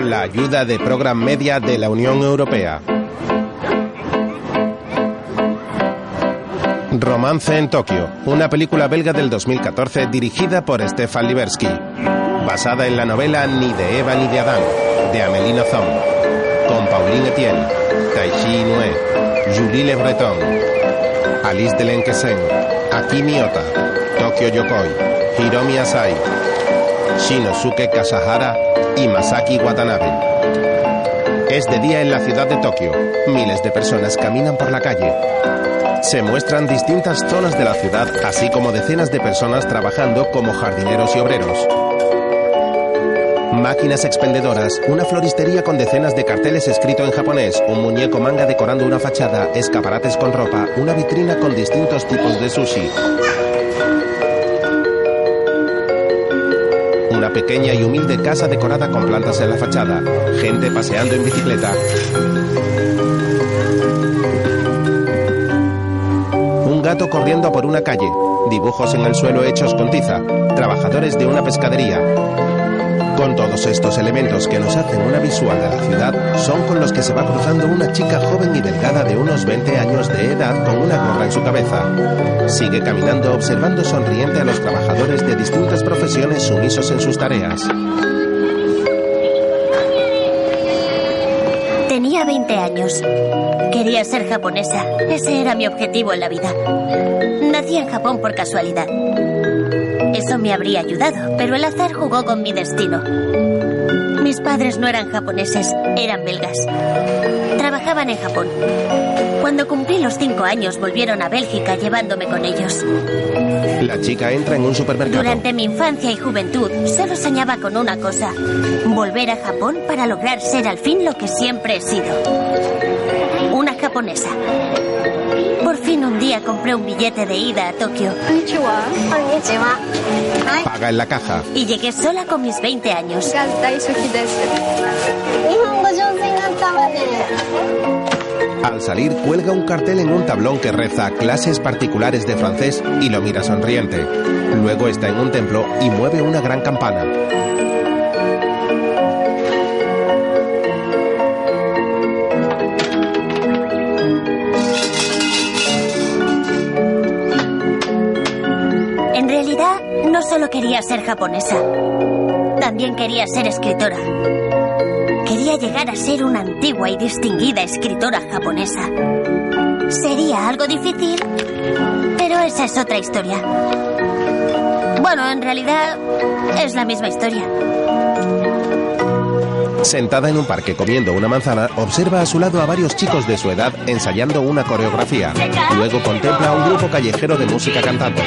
la ayuda de Program Media de la Unión Europea. Romance en Tokio, una película belga del 2014 dirigida por Stefan Libersky, basada en la novela Ni de Eva ni de Adán, de Amélie Nothomb, con Pauline Etienne, Taishi Inoue, Julie Le Breton, Alice Delenquesen, Akimi Ota, Tokyo Yokoi, Hiromi Asai, Shinosuke Kasahara y Masaki Watanabe. Es de día en la ciudad de Tokio. Miles de personas caminan por la calle. Se muestran distintas zonas de la ciudad, así como decenas de personas trabajando como jardineros y obreros. Máquinas expendedoras, una floristería con decenas de carteles escrito en japonés, un muñeco manga decorando una fachada, escaparates con ropa, una vitrina con distintos tipos de sushi. Pequeña y humilde casa decorada con plantas en la fachada, gente paseando en bicicleta. Un gato corriendo por una calle, dibujos en el suelo hechos con tiza, trabajadores de una pescadería. Con todos estos elementos que nos hacen una visual de la ciudad, son con los que se va cruzando una chica joven y delgada de unos 20 años de edad con una gorra en su cabeza. Sigue caminando observando sonriente a los trabajadores de distintas profesiones sumisos en sus tareas. Tenía 20 años. Quería ser japonesa. Ese era mi objetivo en la vida. Nací en Japón por casualidad. Me habría ayudado, pero el azar jugó con mi destino. Mis padres no eran japoneses, eran belgas. Trabajaban en Japón. Cuando cumplí los cinco años volvieron a Bélgica llevándome con ellos. La chica entra en un supermercado. Durante mi infancia y juventud solo soñaba con una cosa, volver a Japón para lograr ser al fin lo que siempre he sido. Una japonesa. Por fin un día compré un billete de ida a Tokio. Paga en la caja. Y llegué sola con mis 20 años. Al salir, cuelga un cartel en un tablón que reza clases particulares de francés y lo mira sonriente. Luego está en un templo y mueve una gran campana. Quería ser japonesa, también quería ser escritora. Quería llegar a ser una antigua y distinguida escritora japonesa. Sería algo difícil, pero esa es otra historia. Bueno, en realidad es la misma historia. Sentada en un parque comiendo una manzana, observa a su lado a varios chicos de su edad ensayando una coreografía. Luego contempla a un grupo callejero de música cantando.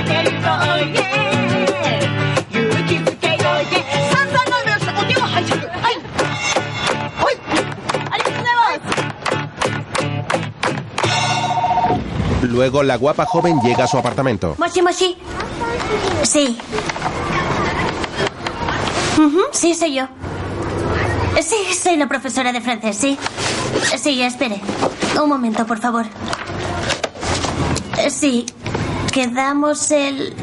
Luego la guapa joven llega a su apartamento. Moshi Moshi. Sí. Ujú, sí, soy yo. Sí, soy la profesora de francés, sí. Sí, espere. Un momento, por favor. Sí, quedamos el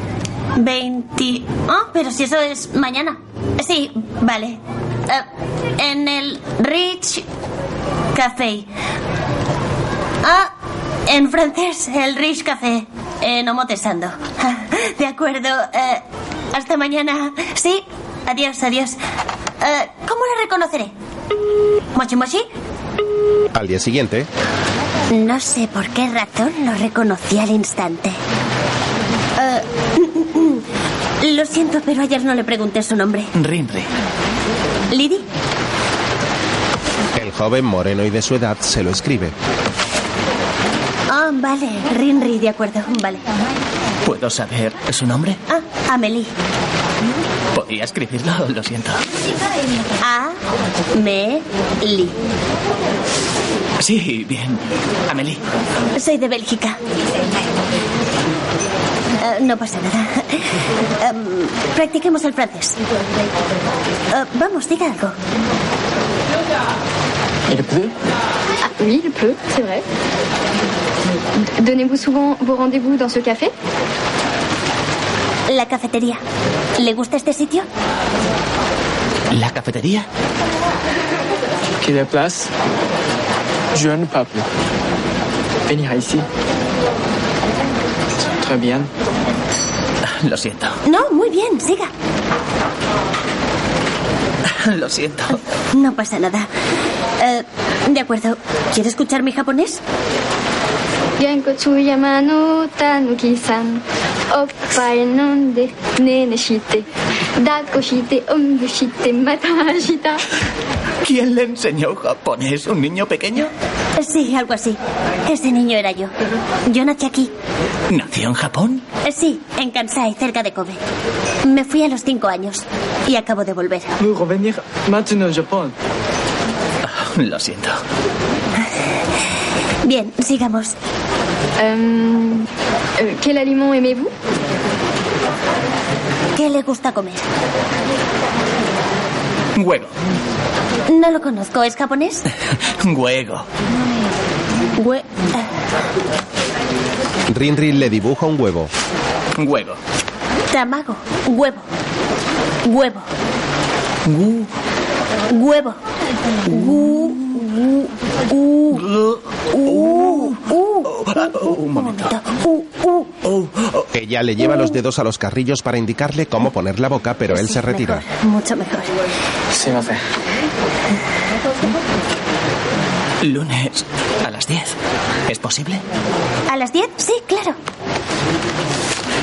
20... Ah, pero si eso es mañana. Sí, vale. Eh, en el Rich Café. Ah, en francés, el Rich Café. En Omotesando. De acuerdo. eh, hasta mañana. Sí, adiós, adiós. Eh, ¿Cómo la reconoceré? ¿Mochi Mochi? Al día siguiente, No sé por qué razón lo reconocí al instante. Eh, lo siento, pero ayer no le pregunté su nombre. Rinri. ¿Lidi? el joven moreno y de su edad se lo escribe. Vale. Rinri, de acuerdo. Vale. ¿Puedo saber su nombre? Ah, Amelie. Podía escribirlo, lo siento. A-me-li. Sí, bien. Amelie. Soy de Bélgica. Eh, no pasa nada. Em, practiquemos el francés. Eh, vamos, diga algo. Il pleut ah, Oui, il pleut, c'est vrai. Donnez-vous souvent vos rendez-vous dans ce café La cafetería. ¿Le gusta este sitio? ¿La cafetería? pris la place. Jeune peuple. Venir ici. Très bien. Lo siento. No, muy bien, siga. Lo siento. No pasa nada. Eh, de acuerdo. ¿Quiere escuchar mi japonés? Yanko Tsuyama no Tanuki-san. Oppae nonde nene shite. Dako shite, onbu shite, mata shita. ¿Quién le enseñó japonés? ¿Un niño pequeño? Sí, algo así. Ese niño era yo. Yo nací aquí. ¿Nació en Japón? Sí, en Kansai, cerca de Kobe. Me fui a los cinco años y acabo de volver. Lo siento. Bien, sigamos. Euh, euh, quel aliment aimez-vous ¿Qué le gusta comer? Huevo. No lo conozco. ¿Es japonés? Huevo. Hue- eh, Rinri le dibuja un huevo. Huevo. tamago. Huevo. Huevo. Gu- Huevo. Gu- gu- gu-. Un momento. Ella le lleva los dedos a los carrillos para indicarle cómo poner la boca, pero él Sí, se retira. mejor, mucho mejor. C'est parfait. Lunes a las 10. ¿Es posible? ¿A las 10? Sí, claro.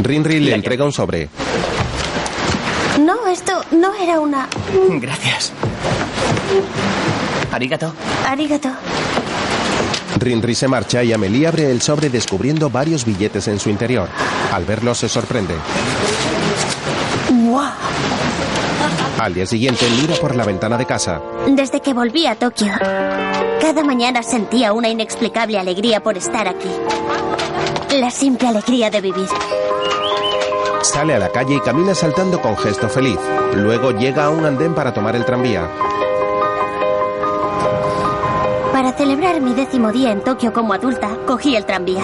Rinri le entrega un sobre. No, esto no era una... Gracias. Arigato. Arigato. Rinri se marcha y Amelie abre el sobre descubriendo varios billetes en su interior. Al verlos se sorprende. ¡Wow! Al día siguiente mira por la ventana de casa. Desde que volví a Tokio, cada mañana sentía una inexplicable alegría por estar aquí. La simple alegría de vivir. Sale a la calle y camina saltando con gesto feliz. Luego llega a un andén para tomar el tranvía. Celebrar mi décimo día en Tokio como adulta, cogí el tranvía.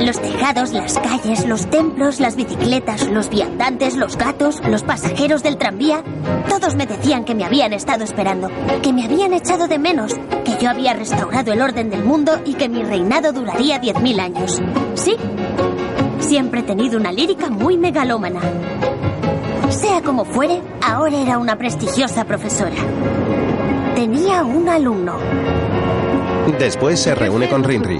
Los tejados, las calles, los templos, las bicicletas, los viandantes, los gatos, los pasajeros del tranvía, todos me decían que me habían estado esperando, que me habían echado de menos, que yo había restaurado el orden del mundo y que mi reinado duraría 10.000 años. Sí, siempre he tenido una lírica muy megalómana. Sea como fuere, ahora era una prestigiosa profesora. Tenía un alumno. Después se reúne con Rinri.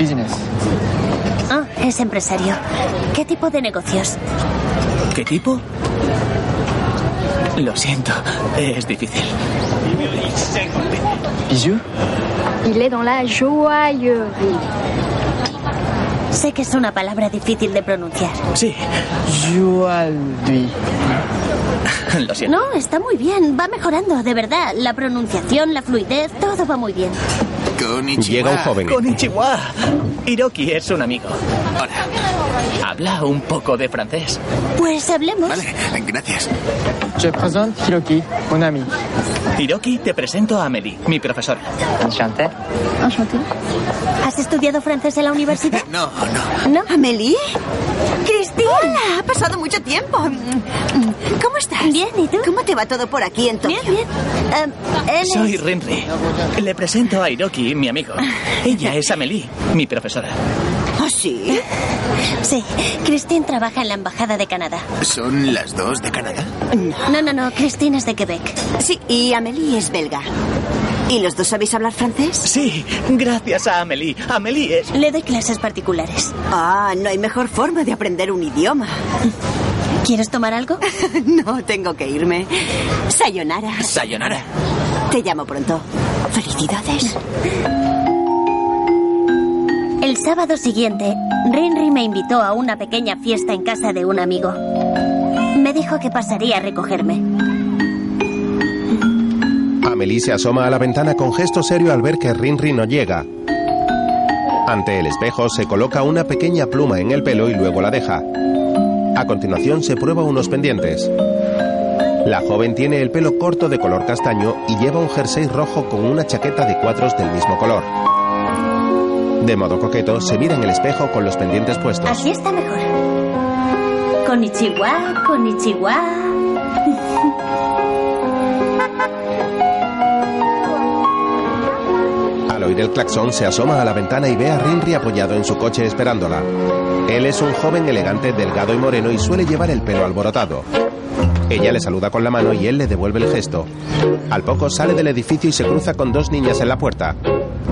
Business. Ah, es empresario. ¿Qué tipo de negocios? ¿Qué tipo? Lo siento. Es difícil. Bisous. Il est dans la joaillerie. Sé que es una palabra difícil de pronunciar. Sí. Joaillerie. Lo siento. No, está muy bien. Va mejorando, de verdad. La pronunciación, la fluidez, todo va muy bien. Llega un joven. Konnichiwa. Hiroki es un amigo. Hola. Habla un poco de francés. Pues hablemos. Vale, gracias. Je présente Hiroki, mon ami. Hiroki, te presento a Amelie, mi profesora. Enchanté. ¿Has estudiado francés en la universidad? No, no. ¿No? ¿Amelie? ¡Cristina! Hola, ha pasado mucho tiempo. ¿Cómo estás? Bien, ¿y tú? ¿Cómo te va todo por aquí en Tokio? Bien, bien. Em, él es- Soy Rinri. Le presento a Hiroki, mi amigo. Ella es Amelie, mi profesora. ¿Ah, sí? Sí, Christine trabaja en la Embajada de Canadá. ¿Son las dos de Canadá? No, no, no, Christine es de Quebec. Sí, y Amelie es belga. ¿Y los dos sabéis hablar francés? Sí, gracias a Amelie. Amelie es... Le doy clases particulares. Ah, no hay mejor forma de aprender un idioma. ¿Quieres tomar algo? no, tengo que irme. Sayonara. Sayonara. Te llamo pronto. Felicidades. El sábado siguiente, Rinri me invitó a una pequeña fiesta en casa de un amigo. Me dijo que pasaría a recogerme. Amelie se asoma a la ventana con gesto serio al ver que Rinri no llega. Ante el espejo se coloca una pequeña pluma en el pelo y luego la deja. A continuación se prueba unos pendientes. La joven tiene el pelo corto de color castaño y lleva un jersey rojo con una chaqueta de cuadros del mismo color. De modo coqueto, se mira en el espejo con los pendientes puestos. Así está mejor. Konichiwa, Konichiwa. Al oír el claxon, se asoma a la ventana y ve a Rinri apoyado en su coche esperándola. Él es un joven elegante, delgado y moreno y suele llevar el pelo alborotado. Ella le saluda con la mano y él le devuelve el gesto. Al poco sale del edificio y se cruza con dos niñas en la puerta.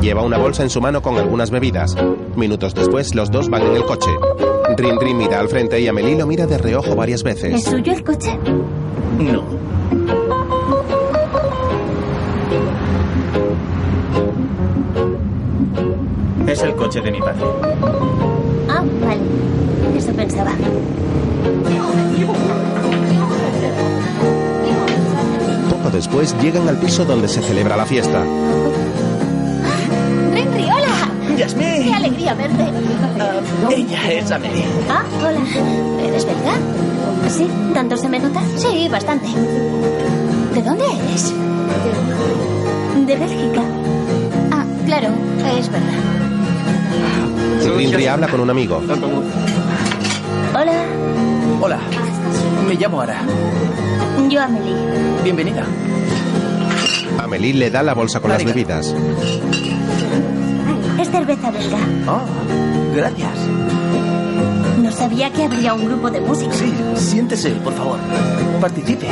Lleva una bolsa en su mano con algunas bebidas. Minutos después, los dos van en el coche. Rinri mira al frente y Amelie lo mira de reojo varias ¿Es veces. suyo el coche? No. Es el coche de mi padre. Ah, vale. Eso pensaba. Poco después llegan al piso donde se celebra la fiesta. Rinri, hola. ¡Qué ¡Yasmín! alegría verte! Ella es Amelie. Ah, hola. ¿Eres belga? Sí, ¿tanto se me nota? Sí, bastante. ¿De dónde eres? De Bélgica. Ah, claro, es verdad. Rinri habla con un amigo. Hola, Hola. Me llamo Ara. yo Amelie. Bienvenida. Amelie le da la bolsa con las bebidas. Es cerveza belga. Oh, gracias. No sabía que habría un grupo de música. Sí, siéntese, por favor. Participe.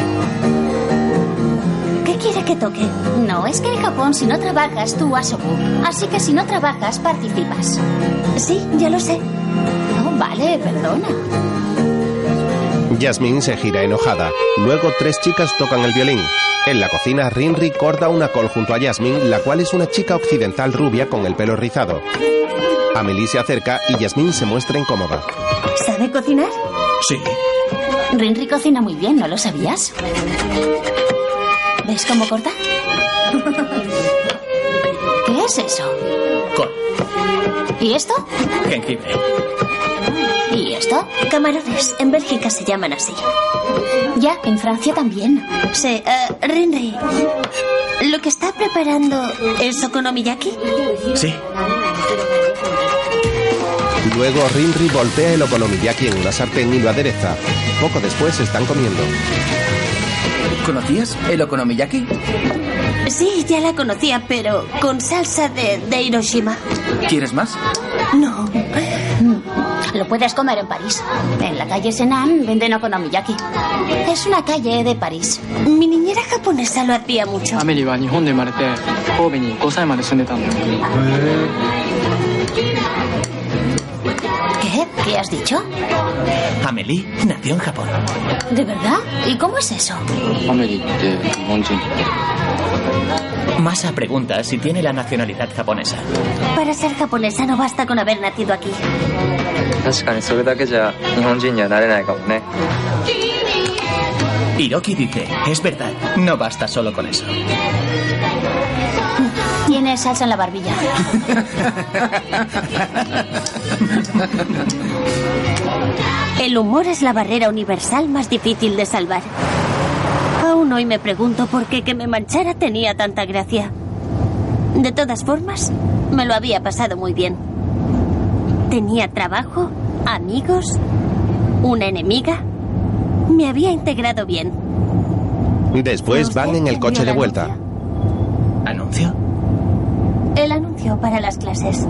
¿Qué quiere que toque? No, es que en Japón si no trabajas tú asobu. Así que si no trabajas participas. Sí, ya lo sé. Oh, vale, perdona. Jasmine se gira enojada. Luego tres chicas tocan el violín. En la cocina, Rinri corta una col junto a Jasmine, la cual es una chica occidental rubia con el pelo rizado. Amelie se acerca y Jasmine se muestra incómoda. ¿Sabe cocinar? Sí. Rinri cocina muy bien, ¿no lo sabías? ¿Ves cómo corta? ¿Qué es eso? Col. ¿Y esto? Jengibre. ¿Y esto? Camarones. En Bélgica se llaman así. Ya, en Francia también. Sí, eh, Rinri. ¿Lo que está preparando es okonomiyaki? Sí. Luego Rinri voltea el okonomiyaki en una sartén y lo adereza. Poco después están comiendo. ¿Conocías el okonomiyaki? Sí, ya la conocía, pero con salsa de, de Hiroshima. ¿Quieres más? No. Lo puedes comer en París. En la calle Senan venden okonomiyaki. Es una calle de París. Mi niñera japonesa lo hacía mucho. ¿Qué? ¿Qué has dicho? Amelie nació en Japón. ¿De verdad? ¿Y cómo es eso? Amelie de Masa pregunta si tiene la nacionalidad japonesa. Para ser japonesa no basta con haber nacido aquí. Hiroki dice, es verdad, no basta solo con eso. Tiene salsa en la barbilla. El humor es la barrera universal más difícil de salvar. Aún hoy me pregunto por qué que me manchara tenía tanta gracia. De todas formas, me lo había pasado muy bien. Tenía trabajo, amigos, una enemiga. Me había integrado bien. Después van en el coche de vuelta. ¿Anuncio? El anuncio para las clases.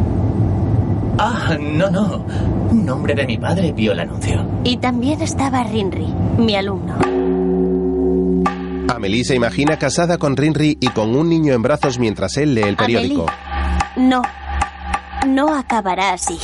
Ah, no, no. Un nombre de mi padre vio el anuncio. Y también estaba Rinri, mi alumno. Amelie se imagina casada con Rinri y con un niño en brazos mientras él lee el periódico. Amelie. No. No acabará así.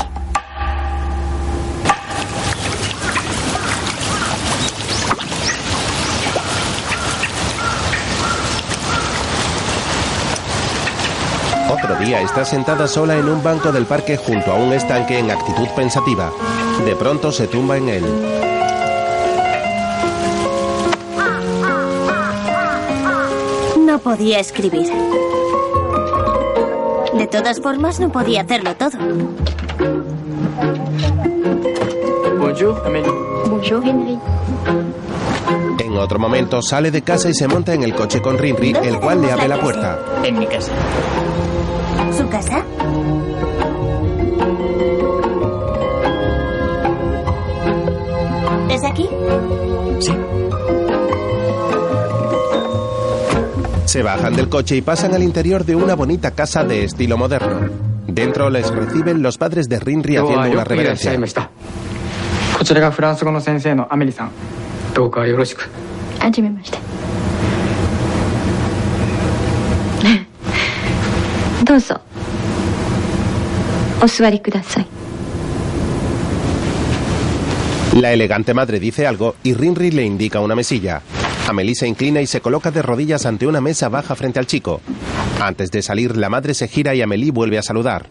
Otro día está sentada sola en un banco del parque junto a un estanque en actitud pensativa. De pronto se tumba en él. podía escribir. De todas formas, no podía hacerlo todo. Bonjour, Bonjour, Henry. En otro momento sale de casa y se monta en el coche con Rinri, el cual le abre la, la puerta. En mi casa. ¿Su casa? ¿Es aquí? Sí. Se bajan del coche y pasan al interior de una bonita casa de estilo moderno. Dentro les reciben los padres de Rinri haciendo una reverencia. La elegante madre dice algo y Rinri le indica una mesilla. Amelie se inclina y se coloca de rodillas ante una mesa baja frente al chico. Antes de salir, la madre se gira y Amelie vuelve a saludar.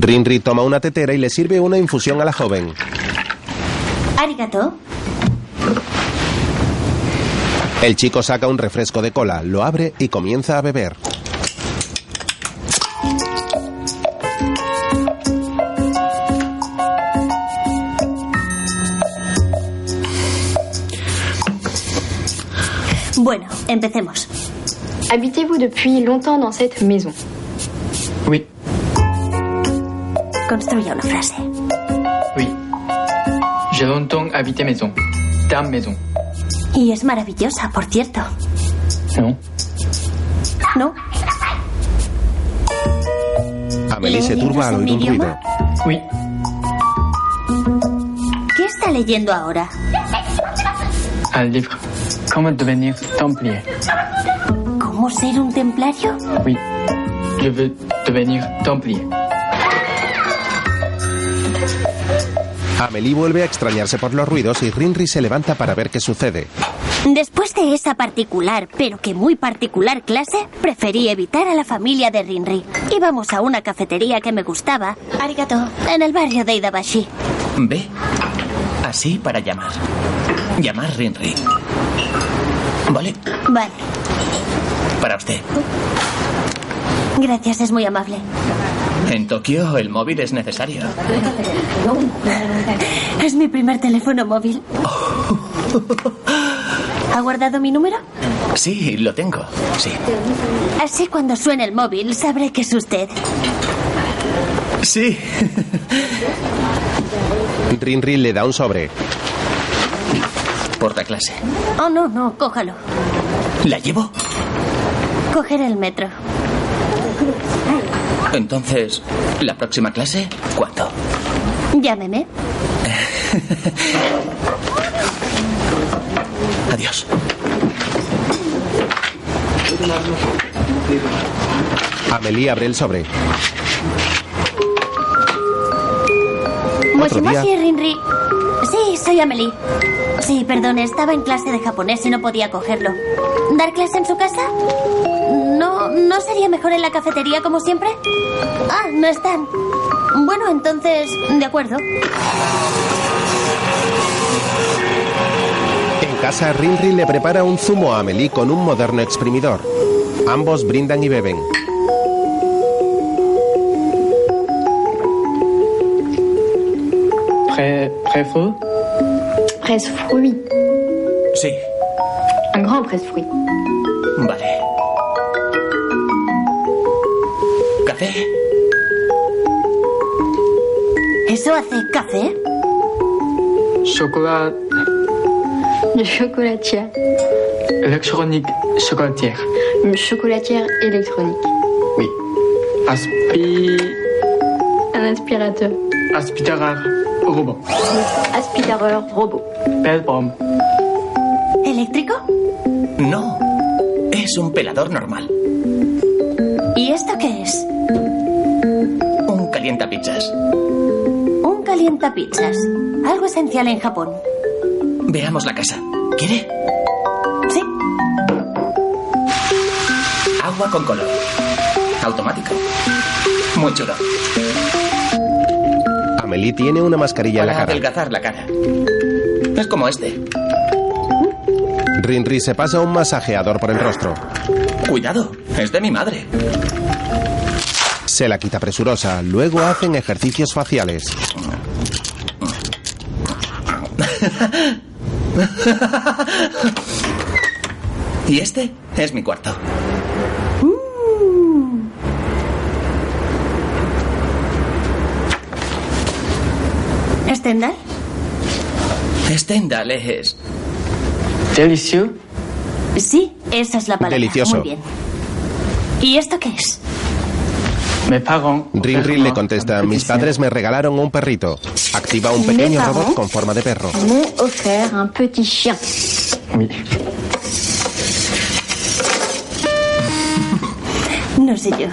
Rinri toma una tetera y le sirve una infusión a la joven. Arigato. El chico saca un refresco de cola, lo abre y comienza a beber. Empecemos. Habitez-vous depuis longtemps dans cette maison? Oui, Construya una frase. oui. J'ai longtemps habité maison. Dame maison. Y es maravillosa, por cierto. Non ¿No? Amelie se turba al oír un ruido. Oui. ¿Qué está leyendo ahora? Un livre. Comment devenir templier ¿Cómo ser un templario? Oui. Je veux devenir templier. Amelie vuelve a extrañarse por los ruidos y Rinri se levanta para ver qué sucede. Después de esa particular, pero que muy particular clase, preferí evitar a la familia de Rinri. Íbamos a una cafetería que me gustaba, Arigato, en el barrio de Idabashi. Ve. Así para llamar. Llamar Rinri. Vale. Vale, Para usted. gracias, es muy amable. En Tokio el móvil es necesario. Es mi primer teléfono móvil. ¿Ha guardado mi número? Sí, lo tengo. Sí. Así cuando suene el móvil sabré que es usted. Sí. Rinri le da un sobre. Porta clase. Oh, no, no, cójalo. ¿La llevo? Coger el metro. Entonces, ¿la próxima clase? ¿Cuándo? Llámeme. Adiós. Amelie abre el sobre. Moshimoshi, Rinri. Sí, soy Amelie. Sí, perdón, estaba en clase de japonés y no podía cogerlo. ¿Dar clase en su casa? ¿No, ¿No sería mejor en la cafetería como siempre? Ah, no están. Bueno, entonces, de acuerdo. En casa, Rinri le prepara un zumo a Amelie con un moderno exprimidor. Ambos brindan y beben. Presse-fruit. Sí. Un grand presse-fruit. Vale. ¿Café? ¿Eso hace café? Chocolat Une chocolatière. électronique chocolatière. Une chocolatière électronique. Oui. Aspi... Un aspirateur. aspirateur robot. Aspirateur robot. Bombe. ¿Eléctrico? No. Es un pelador normal. ¿Y esto qué es? Un calientapizzas. Un calientapizzas. Algo esencial en Japón. Veamos la casa. ¿Quiere? Sí. Agua con color. Automático. Muy chulo. Amelie tiene una mascarilla en la cara. adelgazar la cara. Es como este. Rinri se pasa un masajeador por el rostro. Cuidado, es de mi madre. Se la quita presurosa. Luego hacen ejercicios faciales. Y este es mi cuarto. Stendhal? Stendhal es... Délicieux. Sí, esa es la palabra. Delicioso. Muy bien. ¿Y esto qué es? Mes parents. Rinrin le contesta, mis padres me regalaron un perrito. Activa un pequeño robot con forma de perro. M'ont offert un petit chien. Oui. No sé yo.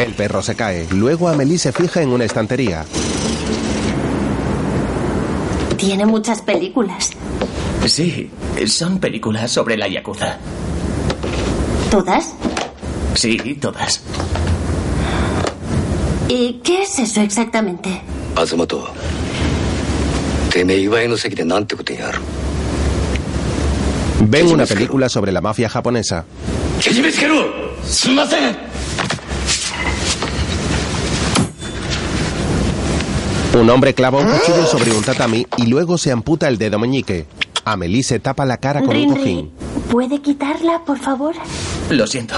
El perro se cae. Luego Amelie se fija en una estantería. Tiene muchas películas. Sí, son películas sobre la Yakuza. ¿Todas? Sí, todas. ¿Y qué es eso exactamente? Azumoto, Ven una película sobre la mafia japonesa. Un hombre clava un cuchillo sobre un tatami y luego se amputa el dedo meñique. Amelie se tapa la cara con un cojín. ¿puede quitarla, por favor? Lo siento.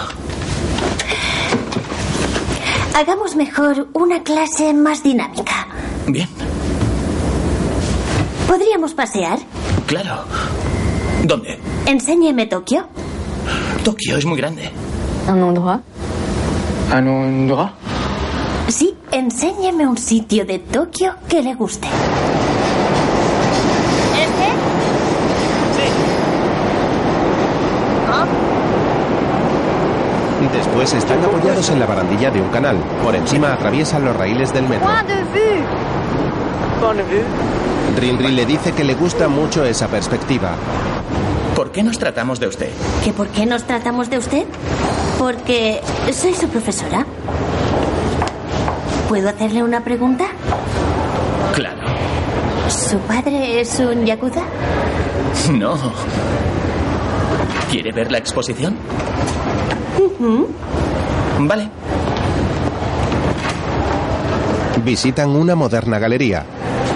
Hagamos mejor una clase más dinámica. Bien, ¿Podríamos pasear? claro. ¿Dónde? Enséñeme Tokio. Tokio es muy grande. Un endroit Un endroit. Sí, enséñeme un sitio de Tokio que le guste. ¿Este? Después están apoyados en la barandilla de un canal. Por encima atraviesan los raíles del metro. Rinri le dice que le gusta mucho esa perspectiva. ¿Por qué nos tratamos de usted? ¿Que por qué nos tratamos de usted? Porque soy su profesora. ¿Puedo hacerle una pregunta? Claro. ¿Su padre es un yakuza? No. ¿Quiere ver la exposición? Vale. Visitan una moderna galería.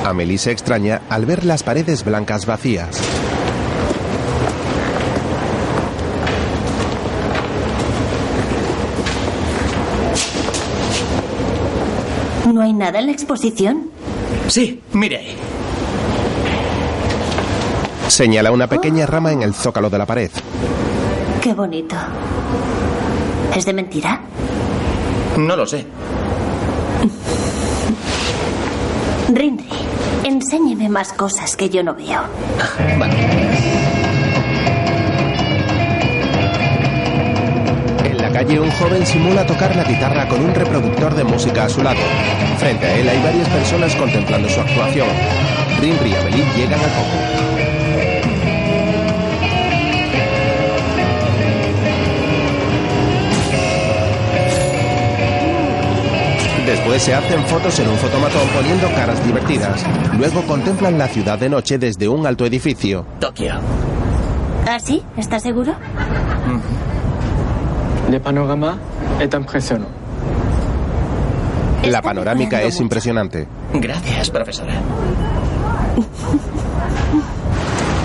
Amelie se extraña al ver las paredes blancas vacías. Nada en la exposición? Sí, mire. Señala una pequeña rama en el zócalo de la pared. Qué bonito. ¿Es de mentira? No lo sé. Rinri, enséñeme más cosas que yo no veo. En calle un joven simula tocar la guitarra con un reproductor de música a su lado. Frente a él hay varias personas contemplando su actuación. Rinri y Amelie llegan al foco. Después se hacen fotos en un fotomatón poniendo caras divertidas. Luego contemplan la ciudad de noche desde un alto edificio. Tokio. ¿Ah, sí? ¿Estás seguro? Le panorama est impressionnant. La panorámica es impresionante. Gracias, profesora.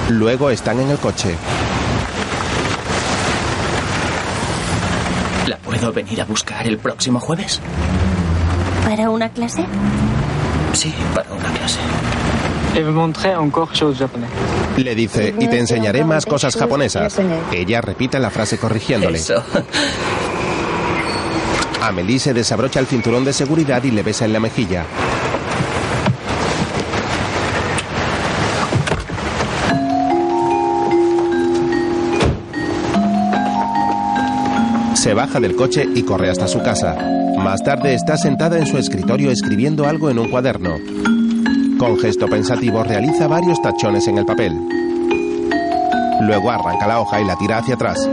Luego están en el coche. ¿La puedo venir a buscar el próximo jueves? ¿Para una clase? Sí, para una clase. Le dice, y te enseñaré más cosas japonesas. Ella repite la frase corrigiéndole. Eso. Amelie se desabrocha el cinturón de seguridad y le besa en la mejilla. Se baja del coche y corre hasta su casa. Más tarde está sentada en su escritorio escribiendo algo en un cuaderno. Con gesto pensativo realiza varios tachones en el papel. Luego arranca la hoja y la tira hacia atrás.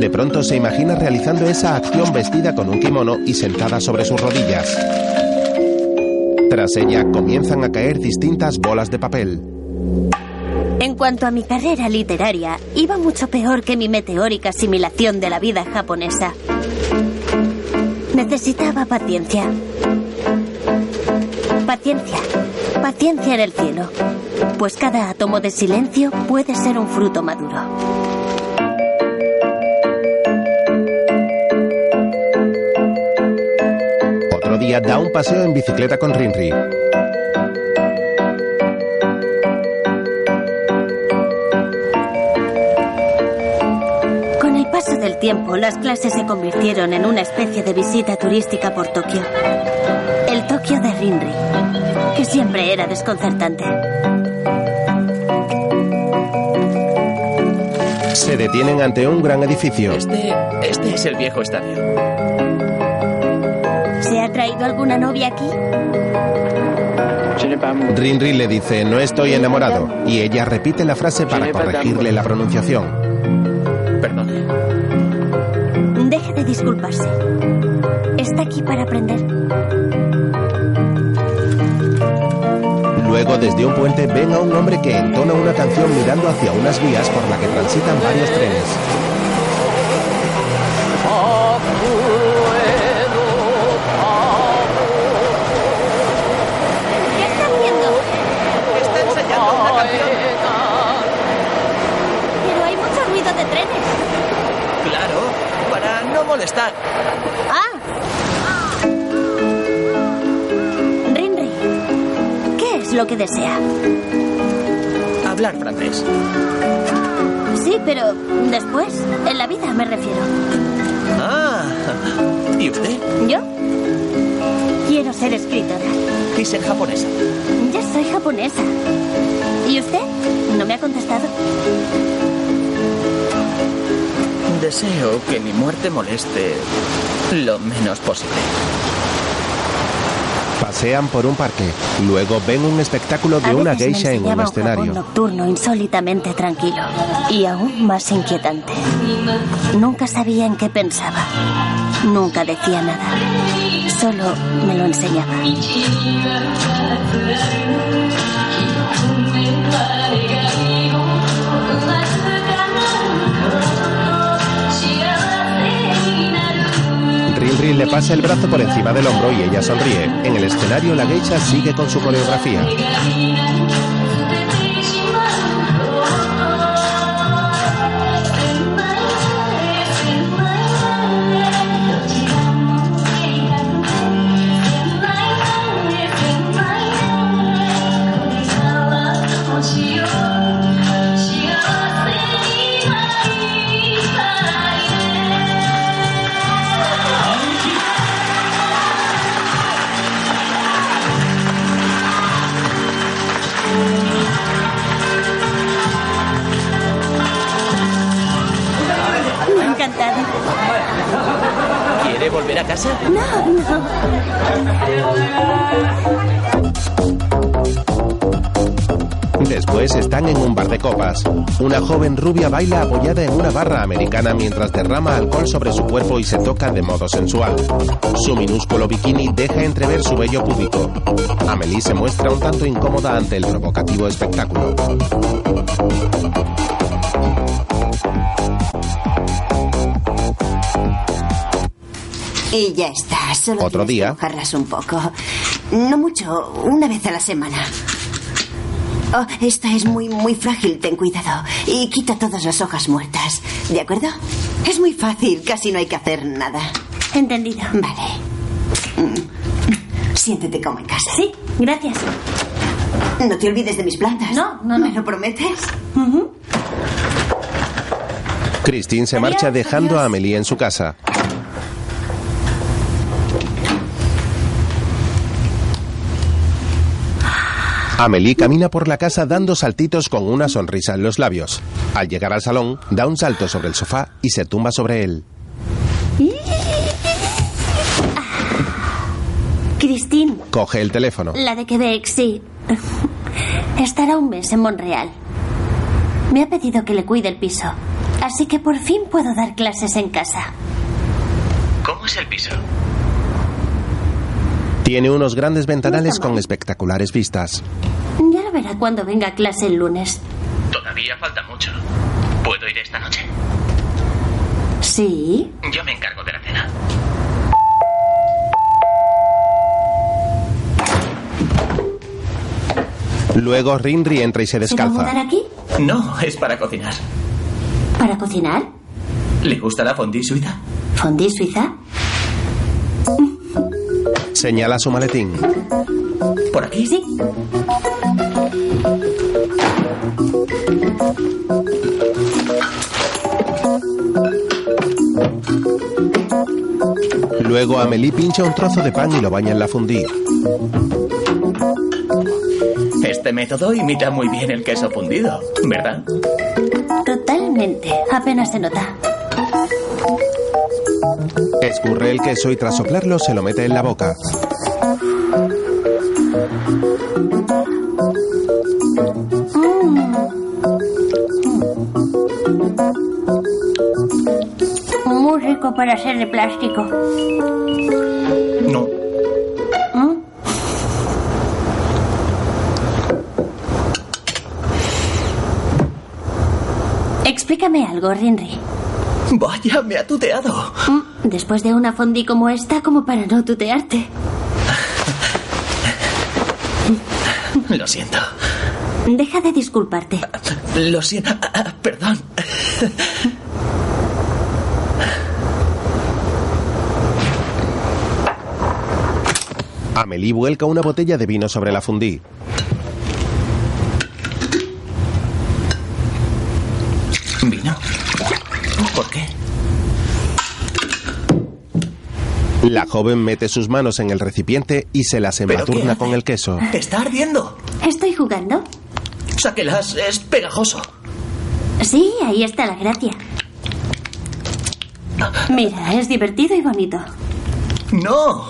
De pronto se imagina realizando esa acción vestida con un kimono y sentada sobre sus rodillas. Tras ella comienzan a caer distintas bolas de papel. En cuanto a mi carrera literaria, iba mucho peor que mi meteórica asimilación de la vida japonesa. Necesitaba paciencia. Paciencia. Paciencia en el cielo, pues cada átomo de silencio puede ser un fruto maduro. Otro día da un paseo en bicicleta con Rinri. Con el paso del tiempo, las clases se convirtieron en una especie de visita turística por Tokio. El Tokio de Rinri que siempre era desconcertante. Se detienen ante un gran edificio. Este, este es el viejo estadio. ¿Se ha traído alguna novia aquí? Rinri le dice no estoy enamorado y ella repite la frase para corregirle la pronunciación. Perdone. Deje de disculparse. Está aquí para aprender. Desde un puente ven a un hombre que entona una canción mirando hacia unas vías por la que transitan varios trenes. Que desea? Hablar francés. Sí, pero después, en la vida me refiero. Ah, ¿y usted? ¿Yo? Quiero ser escritora. Y ser japonesa. Ya soy japonesa. ¿Y usted? No me ha contestado. Deseo que mi muerte moleste lo menos posible. Pasean por un parque. Luego ven un espectáculo de una geisha en un un escenario. Japón nocturno insólitamente tranquilo y aún más inquietante. Nunca sabía en qué pensaba. Nunca decía nada. Solo me lo enseñaba. Le pasa el brazo por encima del hombro y ella sonríe. En el escenario la geisha sigue con su coreografía. Casa? No, no. Después están en un bar de copas. Una joven rubia baila apoyada en una barra americana mientras derrama alcohol sobre su cuerpo y se toca de modo sensual. Su minúsculo bikini deja entrever su vello púbico. Amelie se muestra un tanto incómoda ante el provocativo espectáculo. Y ya está. Solo Otro día. mojarlas un poco. No mucho, una vez a la semana. Oh, esta es muy, muy frágil, ten cuidado. Y quita todas las hojas muertas. ¿De acuerdo? Es muy fácil, casi no hay que hacer nada. Entendido. Vale. Mm. Siéntete como en casa. Sí, gracias. No te olvides de mis plantas. No, no, ¿Me no. lo prometes? Christine se Adiós, marcha dejando adiós. a Amelie en su casa. Amelie camina por la casa dando saltitos con una sonrisa en los labios. Al llegar al salón, da un salto sobre el sofá y se tumba sobre él. Christine, Coge el teléfono. la de Quebec, sí. Estará un mes en Montreal. Me ha pedido que le cuide el piso. Así que por fin puedo dar clases en casa. ¿Cómo es el piso? Tiene unos grandes ventanales con espectaculares vistas. Ya lo verá cuando venga a clase el lunes. Todavía falta mucho. ¿Puedo ir esta noche? ¿Sí? Yo me encargo de la cena. Luego Rinri entra y se ¿Se va a mudar descalza. aquí? No, es para cocinar. ¿Para cocinar? ¿Le gusta la fondue suiza? ¿Fondue suiza? Señala su maletín. ¿Por aquí? Sí. Luego Amélie pincha un trozo de pan y lo baña en la fundí. Este método imita muy bien el queso fundido, ¿verdad? Totalmente. Apenas se nota. Escurre el queso y tras soplarlo se lo mete en la boca. Muy rico para ser de plástico. No. ¿Mm? Explícame algo, Rinri. Vaya, me ha tuteado. Mm, Después de una fondue como esta, como para no tutearte. Lo siento. Deja de disculparte. Lo siento. Ah, ah, Perdón. Amélie vuelca una botella de vino sobre la fundí. La joven mete sus manos en el recipiente y se las ¿Pero qué embadurna hace? con el queso. Está ardiendo. Estoy jugando. Sáquelas, es pegajoso. Sí, ahí está la gracia. Mira, es divertido y bonito. ¡No!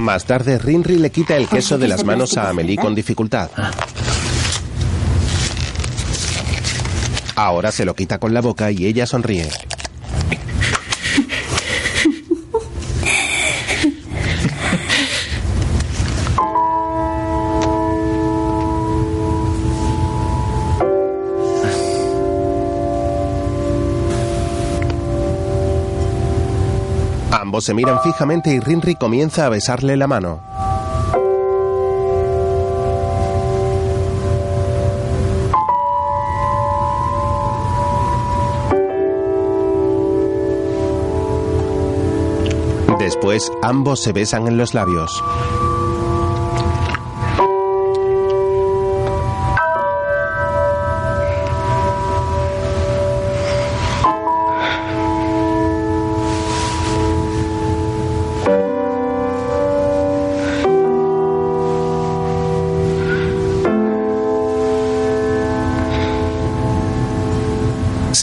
Más tarde, Rinri le quita el queso de las manos a Amélie con dificultad. Ahora se lo quita con la boca y ella sonríe. Ambos se miran fijamente y Rinri comienza a besarle la mano. Después, ambos se besan en los labios.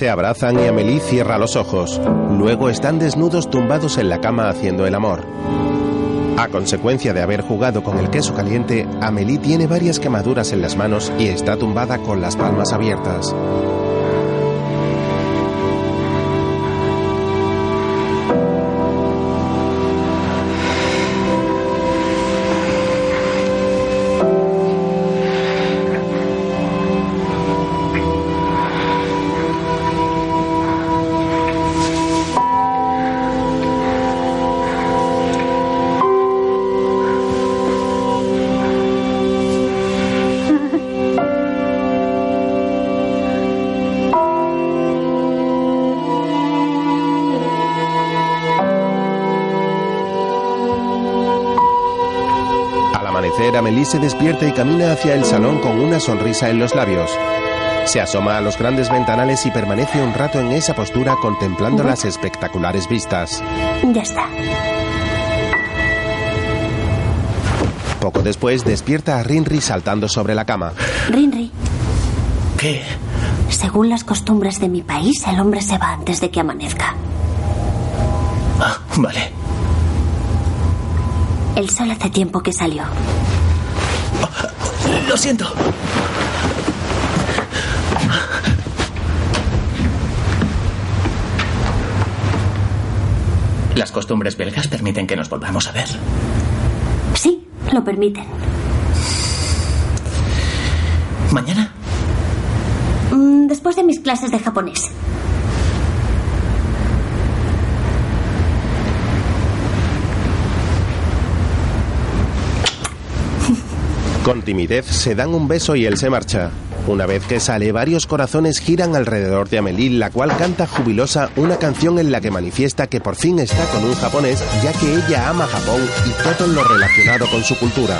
Se abrazan y Amélie cierra los ojos. Luego están desnudos tumbados en la cama haciendo el amor. A consecuencia de haber jugado con el queso caliente, Amélie tiene varias quemaduras en las manos y está tumbada con las palmas abiertas. Se despierta y camina hacia el salón con una sonrisa en los labios. Se asoma a los grandes ventanales y permanece un rato en esa postura contemplando las espectaculares vistas. Ya está. Poco después despierta a Rinri saltando sobre la cama. Rinri, ¿Qué? según las costumbres de mi país, el hombre se va antes de que amanezca. Ah, vale. El sol hace tiempo que salió. Lo siento. Las costumbres belgas permiten que nos volvamos a ver. Sí, lo permiten. ¿Mañana? Mm, Después de mis clases de japonés. Con timidez se dan un beso y él se marcha. Una vez que sale, varios corazones giran alrededor de Amelie, la cual canta jubilosa una canción en la que manifiesta que por fin está con un japonés, ya que ella ama Japón y todo lo relacionado con su cultura.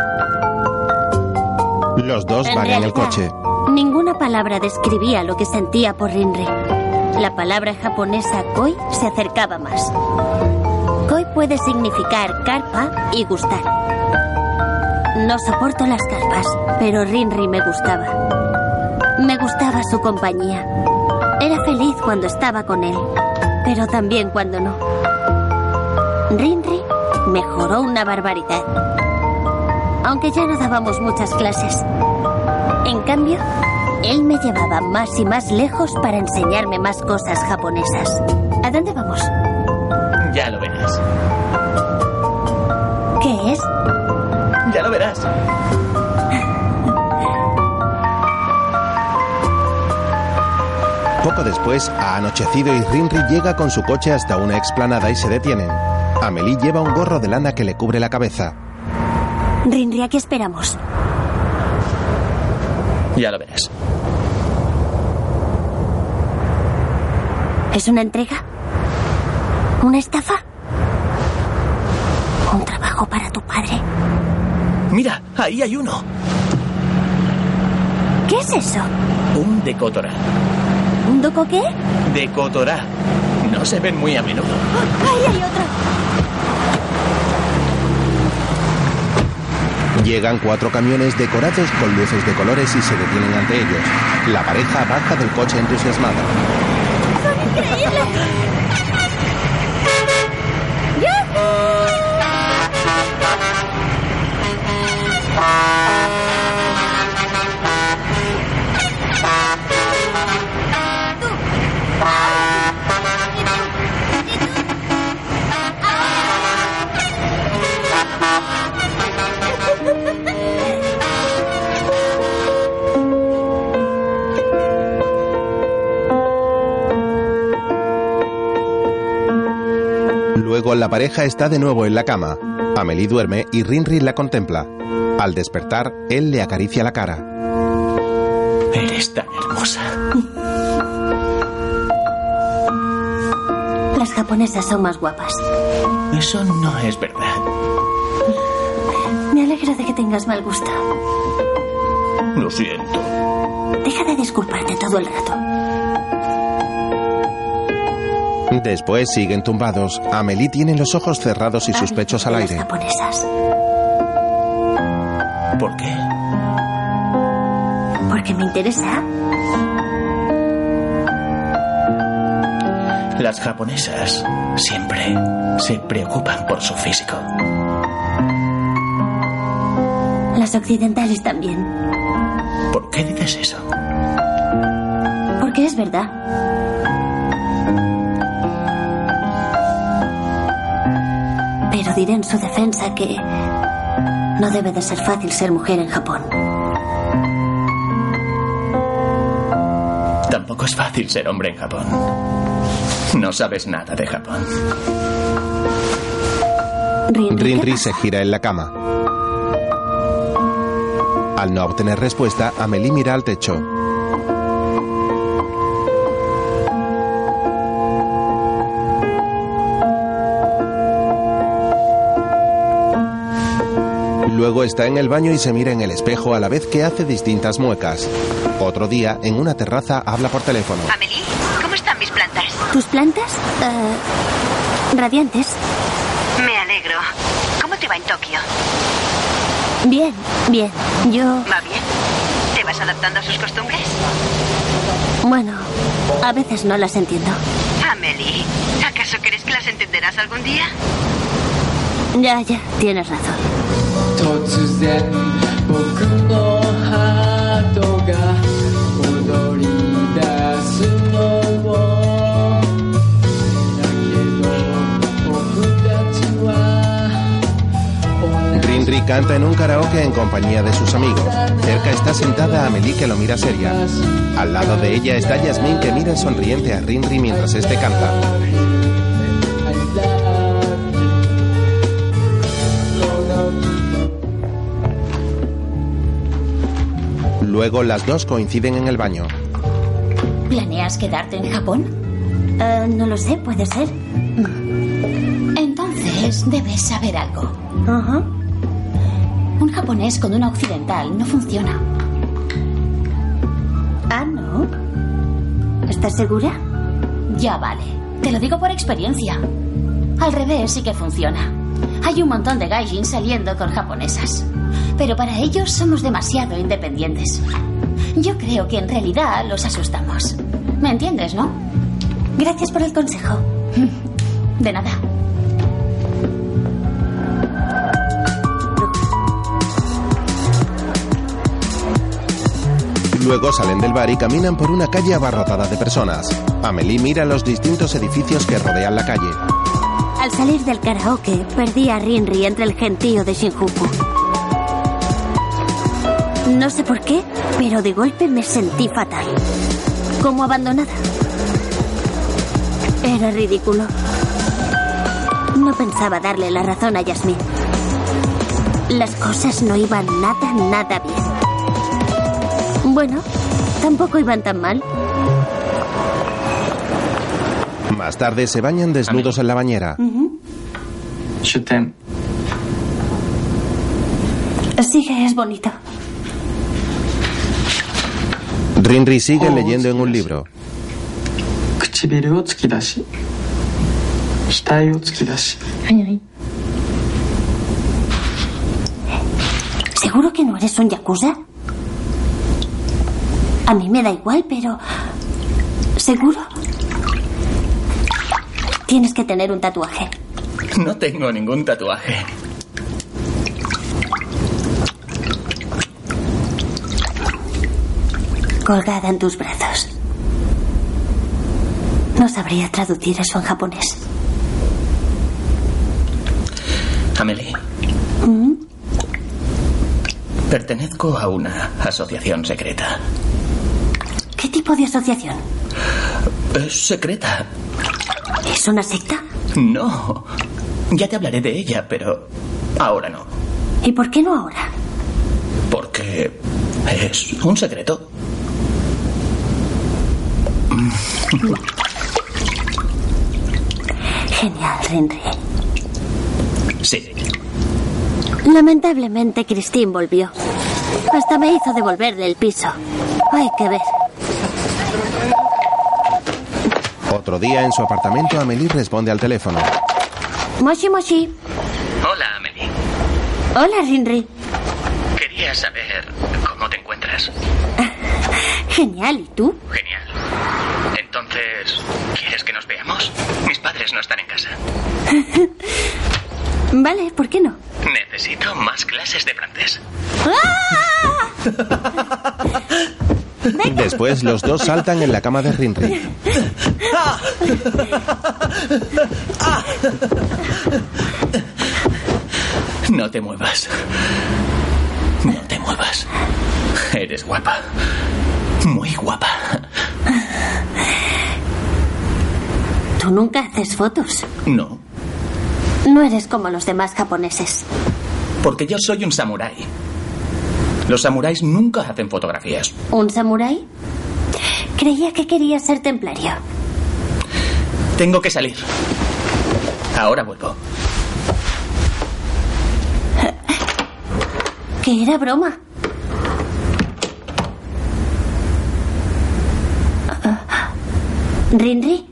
Los dos En van en el coche. Ninguna palabra describía lo que sentía por Rinri. La palabra japonesa koi se acercaba más. Koi puede significar carpa y gustar. No soporto las carpas, pero Rinri me gustaba. Me gustaba su compañía. Era feliz cuando estaba con él, pero también cuando no. Rinri mejoró una barbaridad. Aunque ya no dábamos muchas clases. En cambio, él me llevaba más y más lejos para enseñarme más cosas japonesas. ¿A dónde vamos? Ya lo verás. ¿Qué es? Ya lo verás. Poco después, ha anochecido y Rinri llega con su coche hasta una explanada y se detienen. Amelie lleva un gorro de lana que le cubre la cabeza. Rinri, ¿a qué esperamos? Ya lo verás. ¿Es una entrega? ¿Una estafa? ¿Un trabajo para tu padre? Mira, ahí hay uno. ¿Qué es eso? Un decotora. ¿Un doco qué? Decotora. No se ven muy a menudo. ¡Ahí hay otro! Llegan cuatro camiones decorados con luces de colores y se detienen ante ellos. La pareja baja del coche entusiasmada. ¡Increíble! La pareja está de nuevo en la cama. Amelie duerme y Rinri la contempla. Al despertar, él le acaricia la cara. Eres tan hermosa. Las japonesas son más guapas. Eso no es verdad. Me alegro de que tengas mal gusto. Lo siento. Deja de disculparte todo el rato. Después siguen tumbados. Amelie tiene los ojos cerrados y sus pechos al aire. japonesas. ¿Por qué? Porque me interesa. Las japonesas siempre se preocupan por su físico. Las occidentales también. ¿Por qué dices eso? Porque es verdad. Pero diré en su defensa que no debe de ser fácil ser mujer en Japón. Tampoco es fácil ser hombre en Japón. No sabes nada de Japón. Rinri se gira en la cama. Al no obtener respuesta, Amelie mira al techo. Luego está en el baño y se mira en el espejo a la vez que hace distintas muecas. Otro día, en una terraza, habla por teléfono. Amelie, ¿cómo están mis plantas? ¿Tus plantas? Eh, radiantes. Me alegro. ¿Cómo te va en Tokio? Bien, bien. Yo, ¿Va bien? ¿Te vas adaptando a sus costumbres? bueno, a veces no las entiendo. Amelie, ¿acaso crees que las entenderás algún día? Ya, ya, tienes razón. 突然僕のハートが踊り出すのだけど僕たちは Rinri canta canta en un karaoke en compañía de sus amigos. Cerca está sentada Amelie que lo mira seria. Al lado de ella está Yasmín que mira sonriente a Rinri mientras este canta. Luego las dos coinciden en el baño. ¿Planeas quedarte en Japón? Eh, no lo sé, puede ser. Entonces debes saber algo. Un japonés con una occidental no funciona. Ah, ¿no? ¿Estás segura? Ya vale. Te lo digo por experiencia. Al revés sí que funciona. Hay un montón de gaijin saliendo con japonesas. Pero para ellos somos demasiado independientes. Yo creo que en realidad los asustamos. ¿Me entiendes, no? Gracias por el consejo. De nada. Luego salen del bar y caminan por una calle abarrotada de personas. Amelie mira los distintos edificios que rodean la calle. Al salir del karaoke, perdí a Rinri entre el gentío de Shinjuku. No sé por qué, pero de golpe me sentí fatal. Como abandonada. Era ridículo. No pensaba darle la razón a Yasmin. Las cosas no iban nada, nada bien. Bueno, tampoco iban tan mal. Más tarde se bañan desnudos en la bañera. Uh. Sí es bonito. Rinri sigue leyendo en un libro. ¿Seguro que no eres un yakuza? A mí me da igual, pero... ¿Seguro? Tienes que tener un tatuaje. No tengo ningún tatuaje. Colgada en tus brazos. No sabría traducir eso en japonés. Amelie, ¿Mm? pertenezco a una asociación secreta. ¿Qué tipo de asociación? Es secreta. ¿Es una secta? No. Ya te hablaré de ella, pero ahora no. ¿Y por qué no ahora? Porque es un secreto. Genial, Rinri. Sí. Lamentablemente, Christine volvió. Hasta me hizo devolverle el piso. Hay que ver. Otro día en su apartamento Amelie responde al teléfono. Moshi Moshi. Hola, Amelie. Hola, Rinri. Quería saber cómo te encuentras. Genial, ¿y tú? Genial. Entonces, ¿quieres que nos veamos? Mis padres no están en casa. Vale, ¿por qué no? Necesito más clases de francés. Después los dos saltan en la cama de Rinri. No te muevas. No te muevas. Eres guapa. Muy guapa. Tú nunca haces fotos. No, No eres como los demás japoneses. porque yo soy un samurái. Los samuráis nunca hacen fotografías. ¿Un samurái? Creía que quería ser templario. Tengo que salir. Ahora vuelvo. Que era broma. Rinri,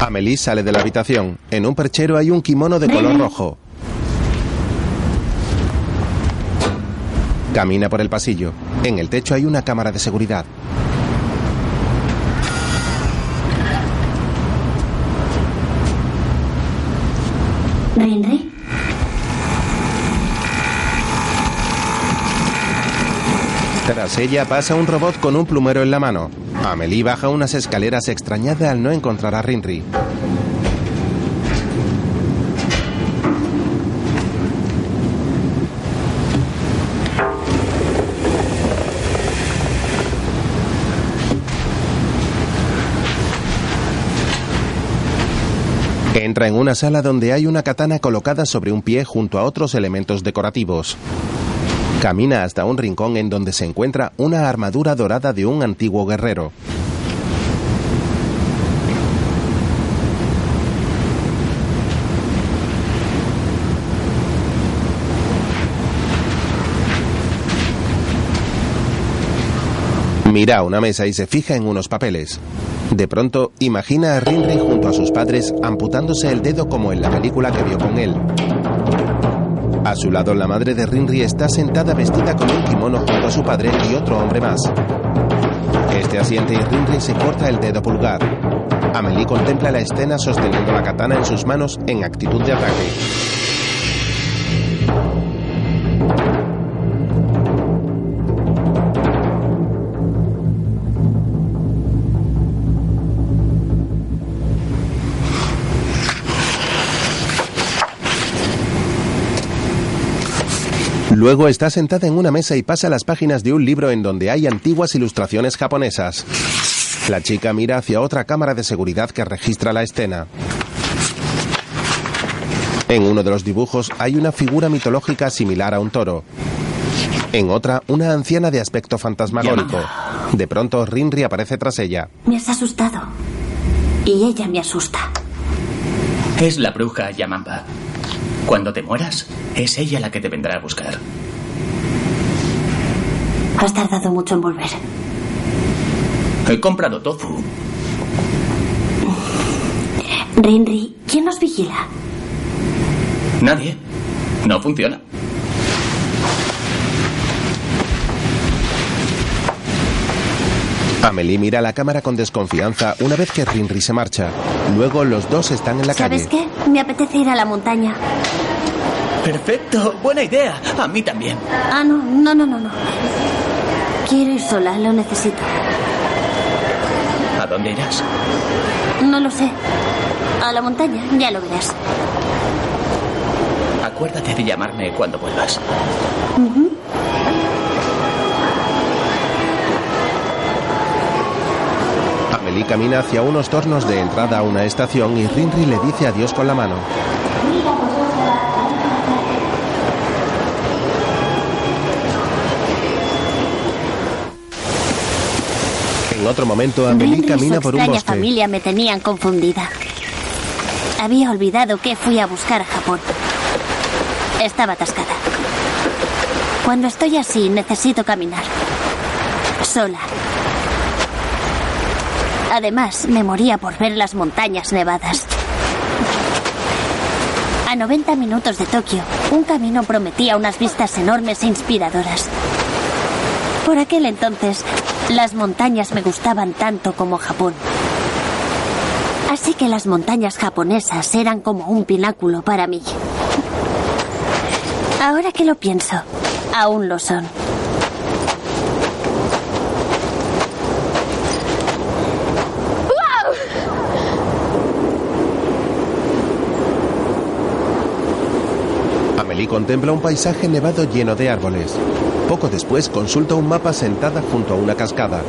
Amelie sale de la habitación. En un perchero hay un kimono de color rojo. Camina por el pasillo. En el techo hay una cámara de seguridad. Rinri. Tras ella pasa un robot con un plumero en la mano. Amelie baja unas escaleras extrañada al no encontrar a Rinri. Entra en una sala donde hay una katana colocada sobre un pie junto a otros elementos decorativos. Camina hasta un rincón en donde se encuentra una armadura dorada de un antiguo guerrero. Mira una mesa y se fija en unos papeles. De pronto, imagina a Rinri junto a sus padres amputándose el dedo como en la película que vio con él. A su lado, la madre de Rinri está sentada vestida con un kimono junto a su padre y otro hombre más. Este asiente y Rinri se corta el dedo pulgar. Amelie contempla la escena sosteniendo la katana en sus manos en actitud de ataque. Luego está sentada en una mesa y pasa las páginas de un libro en donde hay antiguas ilustraciones japonesas. La chica mira hacia otra cámara de seguridad que registra la escena. En uno de los dibujos hay una figura mitológica similar a un toro. En otra, una anciana de aspecto fantasmagórico. De pronto, Rinri aparece tras ella. Me has asustado. Y ella me asusta. Es la bruja Yamamba. Cuando te mueras, es ella la que te vendrá a buscar. Has tardado mucho en volver. He comprado tofu. Rinri, ¿quién nos vigila? Nadie. No funciona. Amelie mira la cámara con desconfianza una vez que Rinri se marcha. Luego los dos están en la ¿Sabes calle. qué? Me apetece ir a la montaña. Perfecto, buena idea. A mí también. Ah, no, no, no, no, no. Quiero ir sola, lo necesito. ¿A dónde irás? No lo sé. A la montaña, ya lo verás. Acuérdate de llamarme cuando vuelvas. Ujú. Amelie camina hacia unos tornos de entrada a una estación y Rinri le dice adiós con la mano. En otro momento, Amelie camina por un bosque. familia me tenían confundida. Había olvidado que fui a buscar a Japón. Estaba atascada. Cuando estoy así, necesito caminar. Sola. Además, me moría por ver las montañas nevadas. A 90 minutos de Tokio, un camino prometía unas vistas enormes e inspiradoras. Por aquel entonces, las montañas me gustaban tanto como Japón. Así que las montañas japonesas eran como un pináculo para mí. Ahora que lo pienso, aún lo son. Amelie contempla un paisaje nevado lleno de árboles. Poco después consulta un mapa sentada junto a una cascada.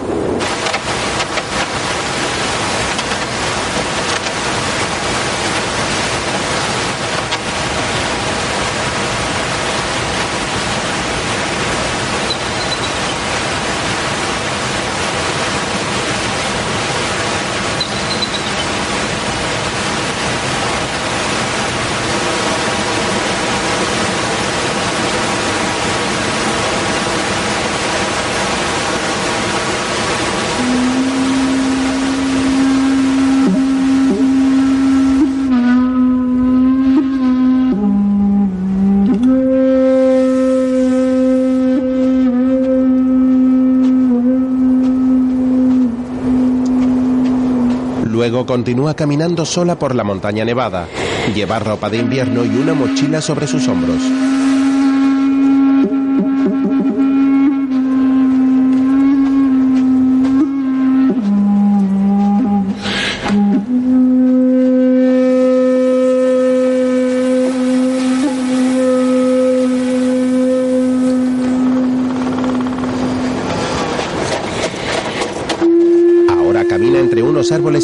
Luego continúa caminando sola por la montaña nevada. Lleva ropa de invierno y una mochila sobre sus hombros.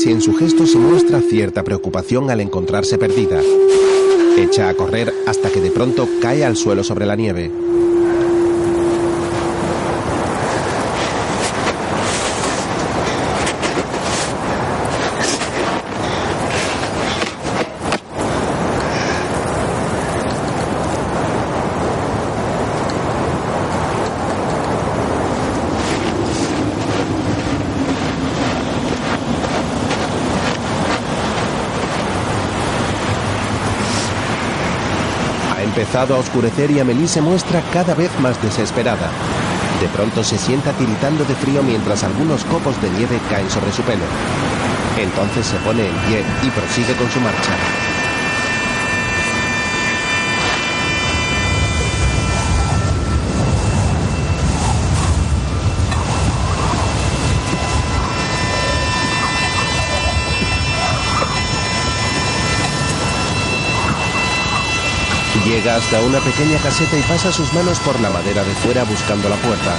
Y en su gesto se muestra cierta preocupación al encontrarse perdida. Echa a correr hasta que de pronto cae al suelo sobre la nieve. Ha empezado a oscurecer y Amelie se muestra cada vez más desesperada. De pronto se sienta tiritando de frío mientras algunos copos de nieve caen sobre su pelo. Entonces se pone en pie y prosigue con su marcha. Llega hasta una pequeña caseta y pasa sus manos por la madera de fuera buscando la puerta.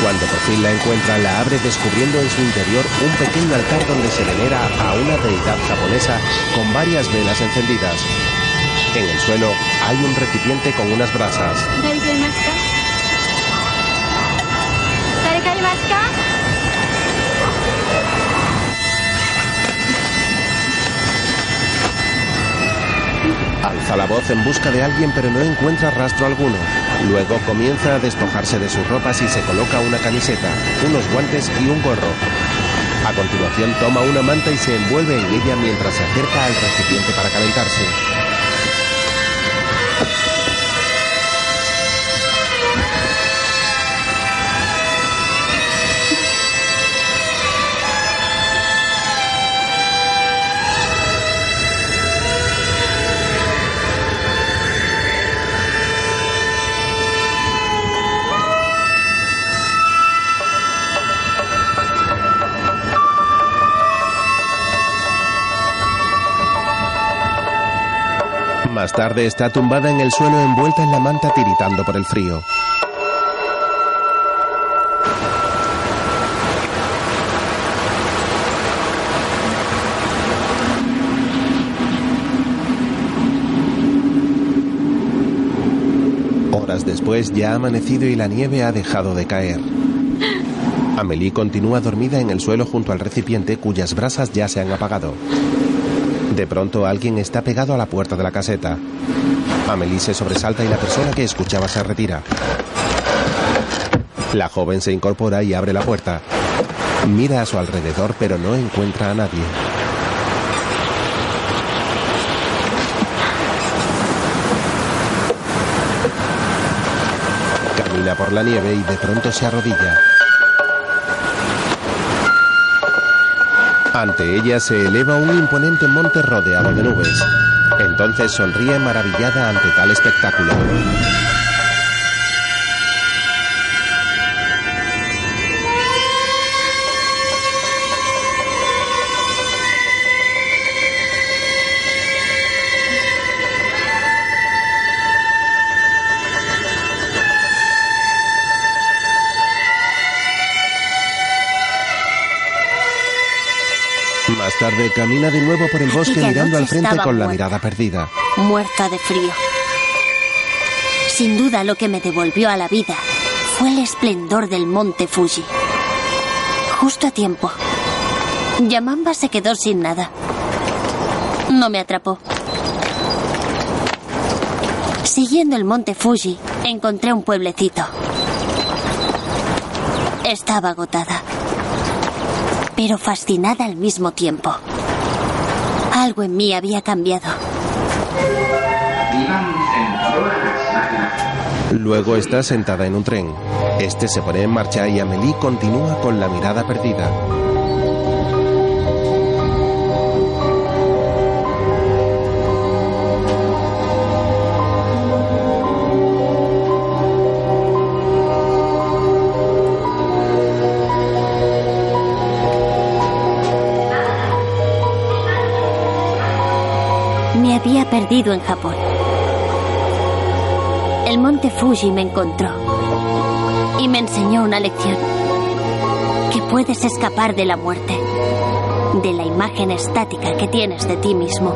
Cuando por fin la encuentra, la abre descubriendo en su interior un pequeño altar donde se venera a una deidad japonesa con varias velas encendidas. En el suelo hay un recipiente con unas brasas. Alza la voz en busca de alguien pero no encuentra rastro alguno. Luego comienza a despojarse de sus ropas y se coloca una camiseta, unos guantes y un gorro. A continuación toma una manta y se envuelve en ella mientras se acerca al recipiente para calentarse. Tarde está tumbada en el suelo envuelta en la manta tiritando por el frío. Horas después ya ha amanecido y la nieve ha dejado de caer. Amelie continúa dormida en el suelo junto al recipiente cuyas brasas ya se han apagado. De pronto alguien está pegado a la puerta de la caseta. Amelie se sobresalta y la persona que escuchaba se retira. La joven se incorpora y abre la puerta. Mira a su alrededor pero no encuentra a nadie. Camina por la nieve y de pronto se arrodilla. Ante ella se eleva un imponente monte rodeado de nubes. Entonces sonríe maravillada ante tal espectáculo. Tarde camina de nuevo por el bosque mirando al frente con la muerta. mirada perdida. muerta de frío. Sin duda lo que me devolvió a la vida fue el esplendor del monte Fuji. Justo a tiempo. Yamamba se quedó sin nada. No me atrapó. Siguiendo el monte Fuji, encontré un pueblecito. Estaba agotada, pero fascinada al mismo tiempo. Algo en mí había cambiado. Luego está sentada en un tren. Este se pone en marcha y Amelie continúa con la mirada perdida. Perdido en Japón. El monte Fuji me encontró y me enseñó una lección. Que puedes escapar de la muerte, de la imagen estática que tienes de ti mismo.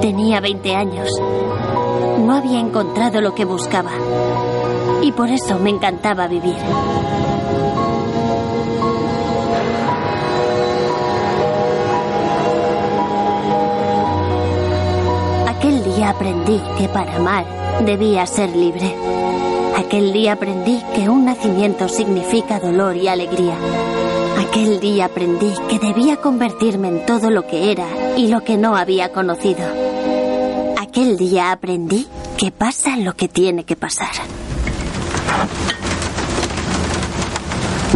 Tenía 20 años. No había encontrado lo que buscaba. Y por eso me encantaba vivir. Aprendí que para amar debía ser libre. Aquel día aprendí que un nacimiento significa dolor y alegría. Aquel día aprendí que debía convertirme en todo lo que era y lo que no había conocido. Aquel día aprendí que pasa lo que tiene que pasar.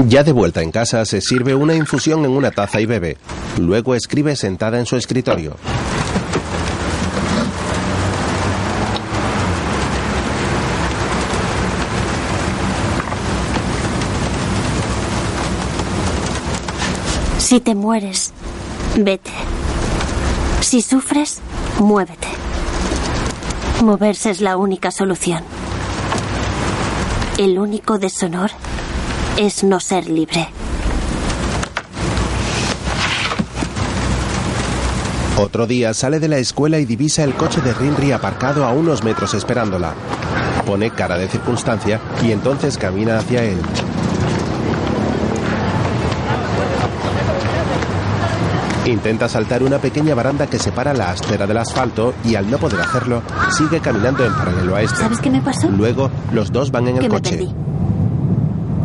Ya de vuelta en casa, se sirve una infusión en una taza y bebe. Luego escribe sentada en su escritorio. Si te mueres, vete. Si sufres, muévete. Moverse es la única solución. El único deshonor es no ser libre. Otro día sale de la escuela y divisa el coche de Rinri aparcado a unos metros esperándola. Pone cara de circunstancia y entonces camina hacia él. Intenta saltar una pequeña baranda que separa la acera del asfalto y al no poder hacerlo, sigue caminando en paralelo a este. ¿Sabes qué me pasó? Luego, los dos van en el Que me coche. perdí.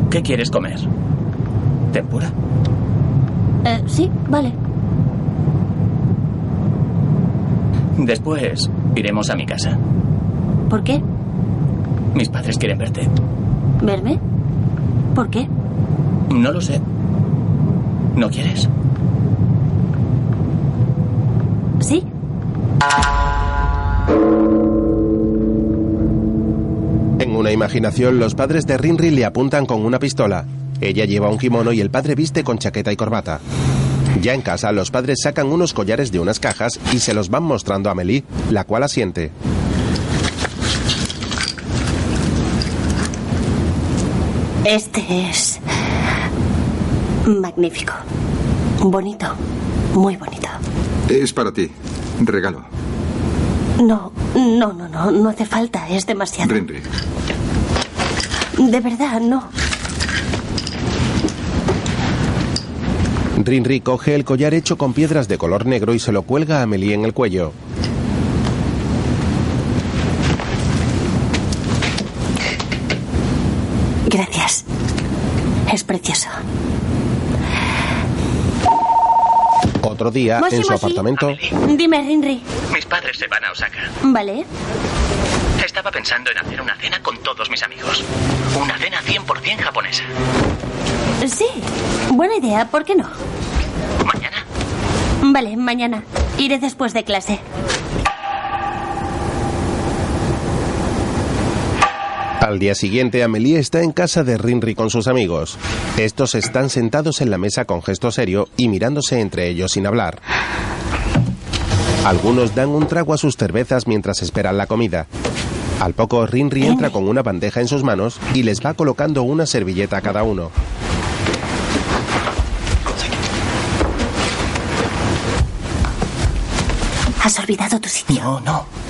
¿Qué quieres comer? ¿Tempura? Eh, sí, vale. Después iremos a mi casa. ¿Por qué? Mis padres quieren verte. ¿Verme? ¿Por qué? No lo sé. ¿No quieres? Sí. En una imaginación, los padres de Rinri le apuntan con una pistola. Ella lleva un kimono y el padre viste con chaqueta y corbata. Ya en casa, los padres sacan unos collares de unas cajas y se los van mostrando a Amelie, la cual asiente. Este es magnífico. Bonito. Muy bonito. Es para ti. Regalo. No, no, no, no, no hace falta. Es demasiado. Rinri. De verdad, no. Rinri coge el collar hecho con piedras de color negro y se lo cuelga a Amelie en el cuello. Gracias. Es precioso. Otro día, Moshi, en su moshi. apartamento, Dime, Rinri. Mis padres se van a Osaka. Vale. Estaba pensando en hacer una cena con todos mis amigos. Una cena 100% japonesa. Sí. Buena idea. ¿Por qué no? ¿Mañana? Vale, mañana. Iré después de clase. Al día siguiente, Amelie está en casa de Rinri con sus amigos. Estos están sentados en la mesa con gesto serio y mirándose entre ellos sin hablar. Algunos dan un trago a sus cervezas mientras esperan la comida. Al poco, Rinri entra con una bandeja en sus manos y les va colocando una servilleta a cada uno. Has olvidado tu sitio. No, no.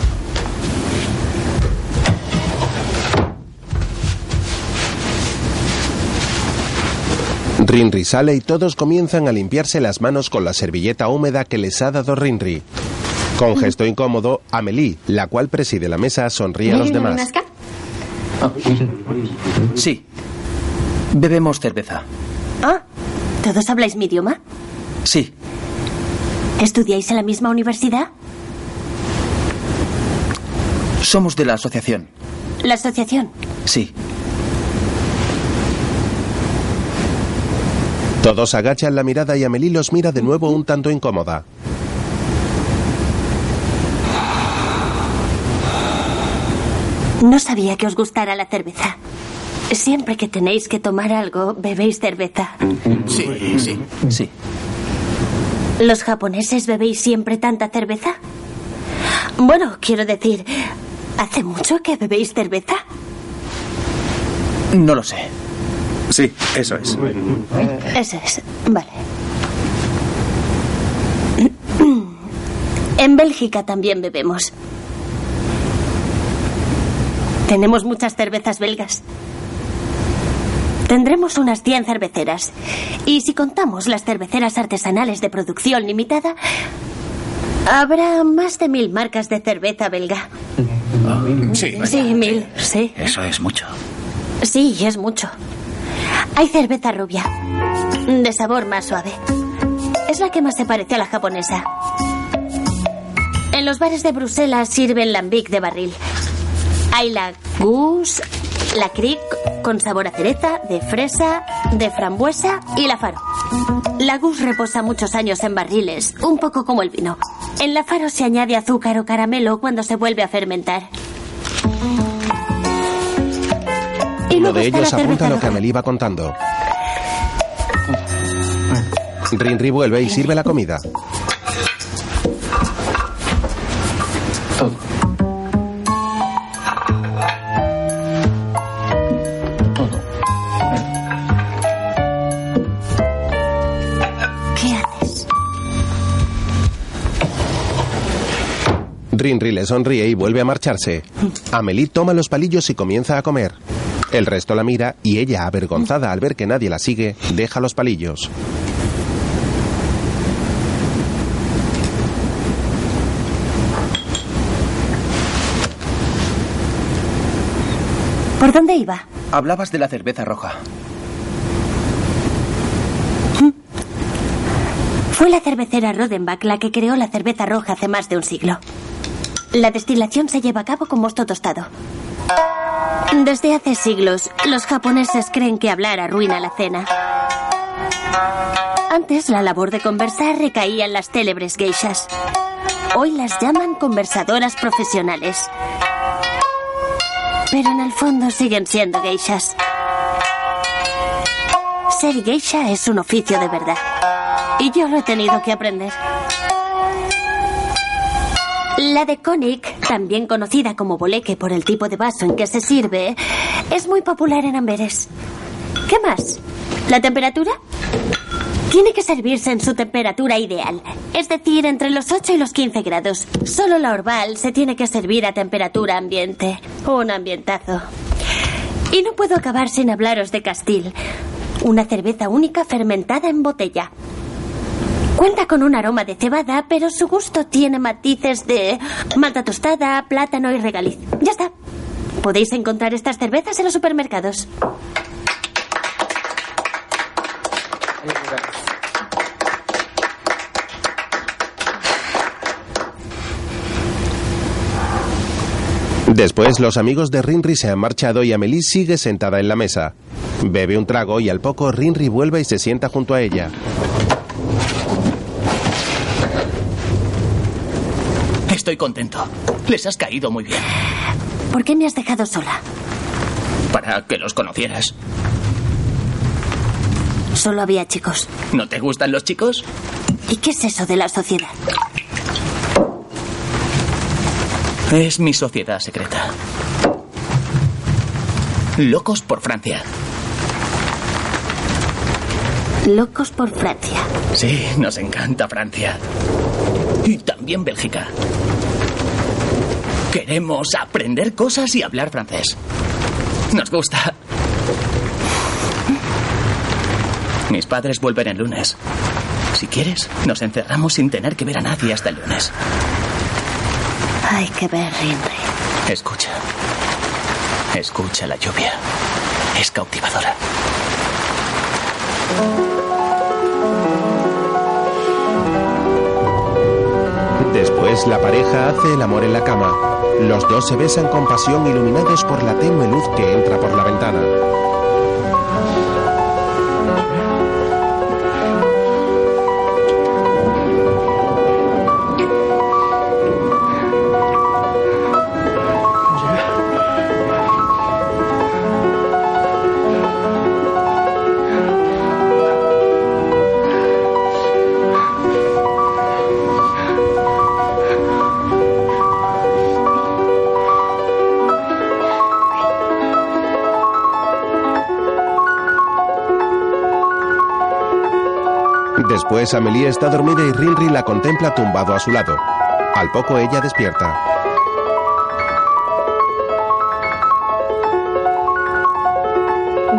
Rinri sale y todos comienzan a limpiarse las manos con la servilleta húmeda que les ha dado Rinri. Con gesto incómodo, Amelie, la cual preside la mesa, sonríe a los demás. Sí. Bebemos cerveza. Ah, ¿todos habláis mi idioma? Sí. ¿Estudiáis en la misma universidad? Somos de la asociación. La asociación. Sí. Todos agachan la mirada y Amelie los mira de nuevo un tanto incómoda. No sabía que os gustara la cerveza. Siempre que tenéis que tomar algo, bebéis cerveza. Sí, sí. Sí. ¿Los japoneses bebéis siempre tanta cerveza? Bueno, quiero decir, ¿hace mucho que bebéis cerveza? No lo sé. Sí, eso es. Eso es, vale. En Bélgica también bebemos. Tenemos muchas cervezas belgas. Tendremos unas 100 cerveceras. Y si contamos las cerveceras artesanales de producción limitada, habrá más de mil marcas de cerveza belga. Ah. Sí, sí mil, sí. Eso es mucho. Sí, es mucho. Hay cerveza rubia, de sabor más suave. Es la que más se parece a la japonesa. En los bares de Bruselas sirven lambic de barril. Hay la Goose, la Crick con sabor a cereza, de fresa, de frambuesa y la Faro. La Goose reposa muchos años en barriles, un poco como el vino. En la Faro se añade azúcar o caramelo cuando se vuelve a fermentar. Uno de ellos apunta lo que Amelie va contando. Rinri vuelve y sirve la comida. ¿Qué haces? Rinri le sonríe y vuelve a marcharse. Amelie toma los palillos y comienza a comer. El resto la mira y ella, avergonzada al ver que nadie la sigue, deja los palillos. ¿Por dónde iba? Hablabas de la cerveza roja. Fue la cervecera Rodenbach la que creó la cerveza roja hace más de un siglo. La destilación se lleva a cabo con mosto tostado. Desde hace siglos, los japoneses creen que hablar arruina la cena. Antes, la labor de conversar recaía en las célebres geishas. Hoy las llaman conversadoras profesionales. Pero en el fondo siguen siendo geishas. Ser geisha es un oficio de verdad. Y yo lo he tenido que aprender. La de Konig, también conocida como boleque por el tipo de vaso en que se sirve, es muy popular en Amberes. ¿Qué más? ¿La temperatura? Tiene que servirse en su temperatura ideal, es decir, entre los 8 y los 15 grados. Solo la Orval se tiene que servir a temperatura ambiente. Un ambientazo. Y no puedo acabar sin hablaros de Castil, una cerveza única fermentada en botella. Cuenta con un aroma de cebada, pero su gusto tiene matices de malta tostada, plátano y regaliz. Ya está. Podéis encontrar estas cervezas en los supermercados. Después, los amigos de Rinri se han marchado y Amelie sigue sentada en la mesa. Bebe un trago y al poco Rinri vuelve y se sienta junto a ella. Estoy contento. Les has caído muy bien. ¿Por qué me has dejado sola? Para que los conocieras. Solo había chicos. ¿No te gustan los chicos? ¿Y qué es eso de la sociedad? Es mi sociedad secreta. Locos por Francia. Locos por Francia. Sí, nos encanta Francia. Y también Bélgica. Queremos aprender cosas y hablar francés. Nos gusta. Mis padres vuelven el lunes. Si quieres, nos encerramos sin tener que ver a nadie hasta el lunes. Hay que ver, Rinri. Escucha. Escucha la lluvia. Es cautivadora. Después, la pareja hace el amor en la cama. Los dos se besan con pasión iluminados por la tenue luz que entra por la ventana. Después, Amelie está dormida y Rinri la contempla tumbado a su lado. Al poco ella despierta.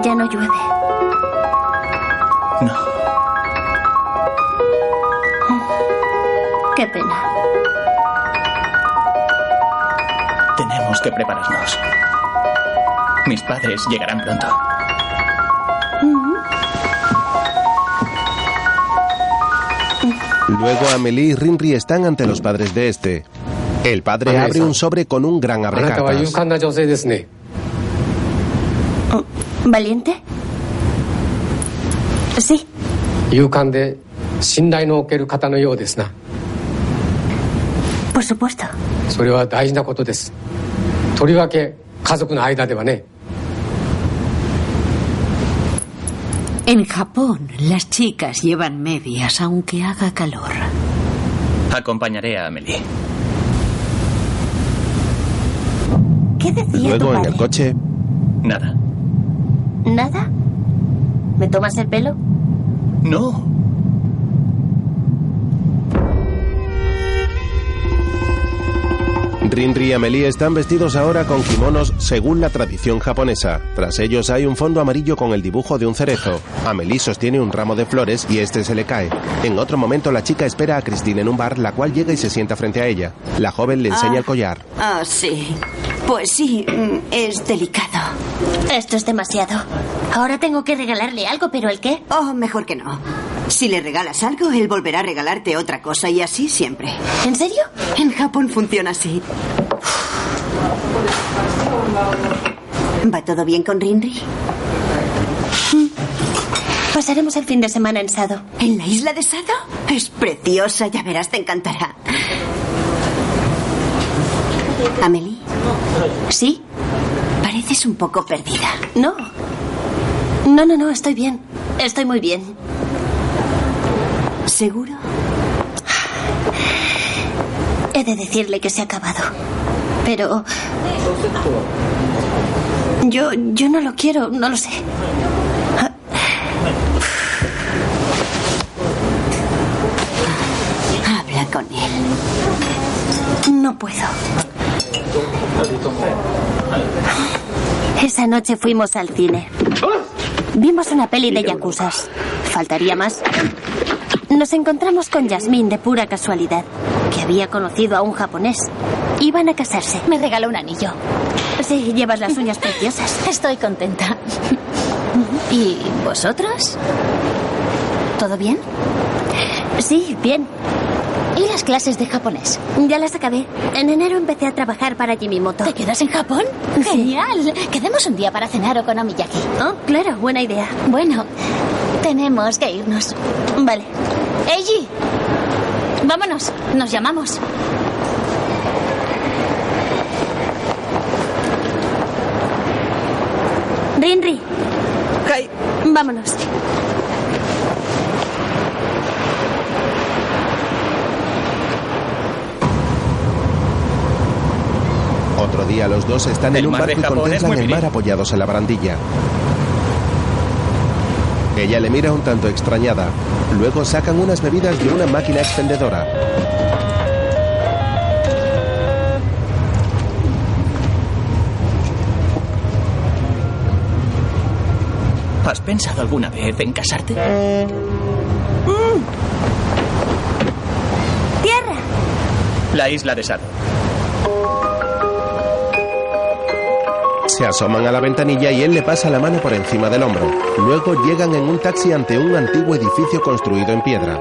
Ya no llueve. No. Qué pena. Tenemos que prepararnos. Mis padres llegarán pronto. Luego Amelie y Rinri están ante los padres de este. El padre abre un sobre con un gran abrecartas. Oh, ¿Valiente? Sí. Por supuesto. En Japón, las chicas llevan medias aunque haga calor. Acompañaré a Amelie. ¿Qué decía tu Luego en padre? el coche, Nada. ¿Nada? ¿Me tomas el pelo? No. Rinri y Amelie están vestidos ahora con kimonos según la tradición japonesa. Tras ellos hay un fondo amarillo con el dibujo de un cerezo. Amelie sostiene un ramo de flores y este se le cae. En otro momento la chica espera a Christine en un bar, la cual llega y se sienta frente a ella. La joven le enseña Ah. el collar. Ah, sí. Pues sí, mm, es delicado. Esto es demasiado. Ahora tengo que regalarle algo, pero ¿el qué? Oh, mejor que no. Si le regalas algo, él volverá a regalarte otra cosa y así siempre. ¿En serio? En Japón funciona así. ¿Va todo bien con Rinri? Pasaremos el fin de semana en Sado. ¿En la isla de Sado? Es preciosa, ya verás, te encantará. Amelie, ¿Sí? pareces un poco perdida. No. No, no, no, estoy bien. Estoy muy bien. ¿Seguro? He de decirle que se ha acabado. Pero... Yo, yo no lo quiero, no lo sé. Habla con él. No puedo. Esa noche fuimos al cine. Vimos una peli de yakuzas. ¿Faltaría más? Nos encontramos con Yasmín de pura casualidad, que había conocido a un japonés. Iban a casarse. Me regaló un anillo. Sí, llevas las uñas preciosas. Estoy contenta. ¿Y vosotros? ¿Todo bien? Sí, bien. ¿Y las clases de japonés? Ya las acabé. En enero empecé a trabajar para Jimimoto. ¿Te quedas en Japón? Genial. Quedemos un día para cenar o con Omiyaki. Oh, claro, buena idea. Bueno, tenemos que irnos. Vale. Eiji, vámonos. Nos llamamos. Rinri. Vámonos. Otro día los dos están El en un barco y contemplan el mar apoyados en la barandilla. Ella le mira un tanto extrañada. Luego sacan unas bebidas de una máquina expendedora. ¿Has pensado alguna vez en casarte? ¡Tierra! La isla de Sado. Se asoman a la ventanilla y él le pasa la mano por encima del hombro. Luego llegan en un taxi ante un antiguo edificio construido en piedra.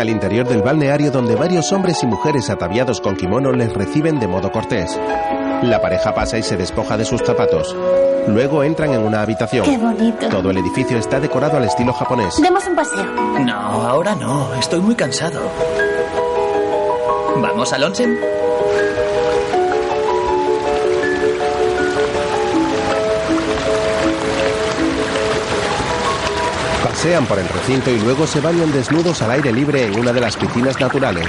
Al interior del balneario donde varios hombres y mujeres ataviados con kimono les reciben de modo cortés. La pareja pasa y se despoja de sus zapatos. Luego entran en una habitación. Qué bonito. Todo el edificio está decorado al estilo japonés. Demos un paseo. No, ahora no. Estoy muy cansado. ¿Vamos al onsen? Pasean por el recinto y luego se bañan desnudos al aire libre en una de las piscinas naturales.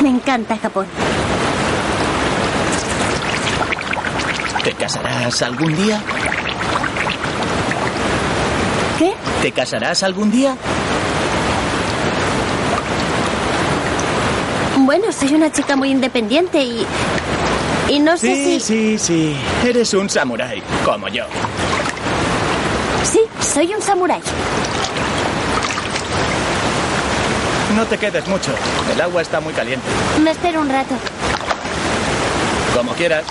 Me encanta Japón. ¿Te casarás algún día? ¿Qué? ¿Te casarás algún día? Bueno, soy una chica muy independiente y. Y no sé Sí, si. sí, sí. Eres un samurái, como yo. Soy un samurái. No te quedes mucho. El agua está muy caliente. Me espero un rato. Como quieras.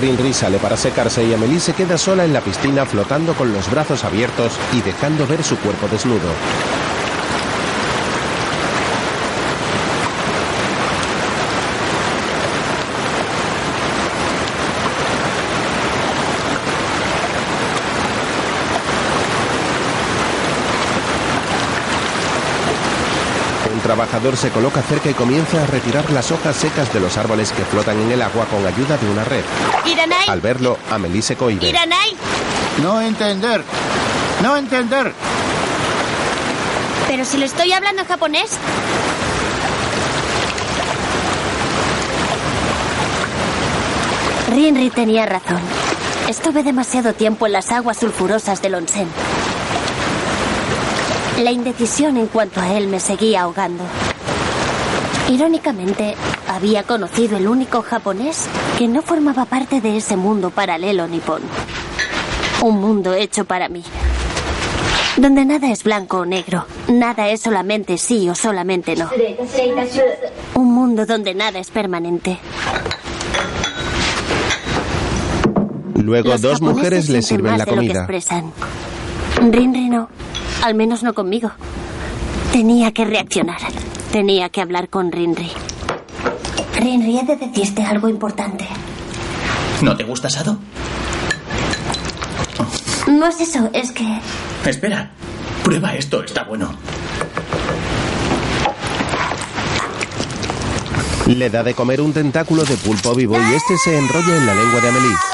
Rinri sale para secarse y Amelie se queda sola en la piscina flotando con los brazos abiertos y dejando ver su cuerpo desnudo. Trabajador se coloca cerca y comienza a retirar las hojas secas de los árboles que flotan en el agua con ayuda de una red. Iranai. Al verlo, Amelie se cohibe. Iranai. No entender. No entender. Pero si le estoy hablando en japonés. Rinri tenía razón. Estuve demasiado tiempo en las aguas sulfurosas del onsen. La indecisión en cuanto a él me seguía ahogando. Irónicamente, había conocido el único japonés que no formaba parte de ese mundo paralelo nipón. Un mundo hecho para mí. Donde nada es blanco o negro. Nada es solamente sí o solamente no. Un mundo donde nada es permanente. Luego Los dos mujeres le sirven la comida. expresan. Al menos no conmigo. Tenía que reaccionar. Tenía que hablar con Rinri. Rinri, he de decirte algo importante. ¿No te gusta Sado? No es eso, es que... Espera. Prueba esto, está bueno. Le da de comer un tentáculo de pulpo vivo y este se enrolla en la lengua de Amelie.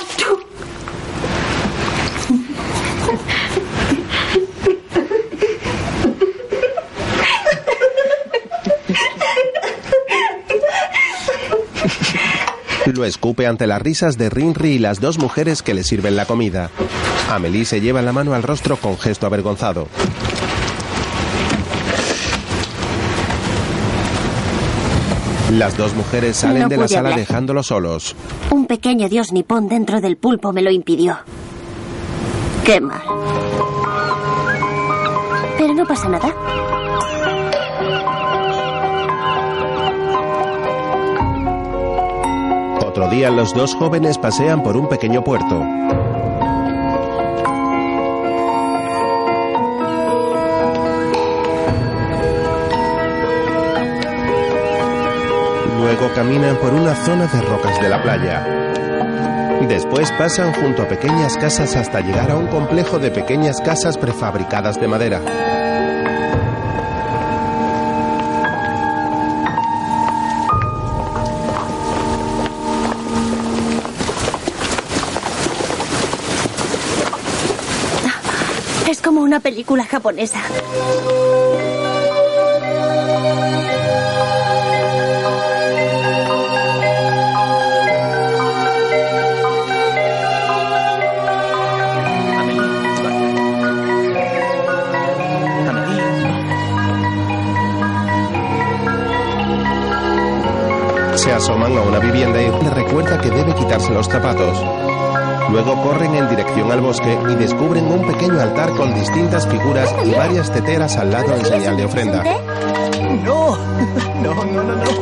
Lo escupe ante las risas de Rinri y las dos mujeres que le sirven la comida. Amelie se lleva la mano al rostro con gesto avergonzado. Las dos mujeres salen No de la sala hablar. dejándolos solos. Un pequeño dios nipón dentro del pulpo me lo impidió. Qué mal. Pero no pasa nada. Otro día los dos jóvenes pasean por un pequeño puerto. Luego caminan por una zona de rocas de la playa. Después pasan junto a pequeñas casas hasta llegar a un complejo de pequeñas casas prefabricadas de madera. Película japonesa. Se asoman a una vivienda y le recuerda que debe quitarse los zapatos. Luego corren en dirección al bosque y descubren un pequeño altar con distintas figuras y varias teteras al lado en señal de ofrenda. No, no, no, no, no.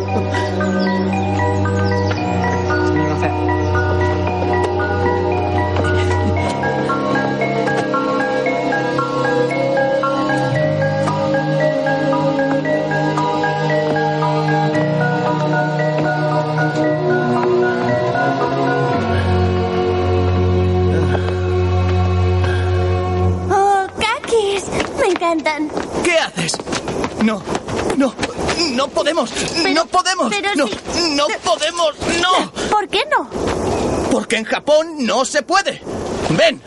No se puede. Ven.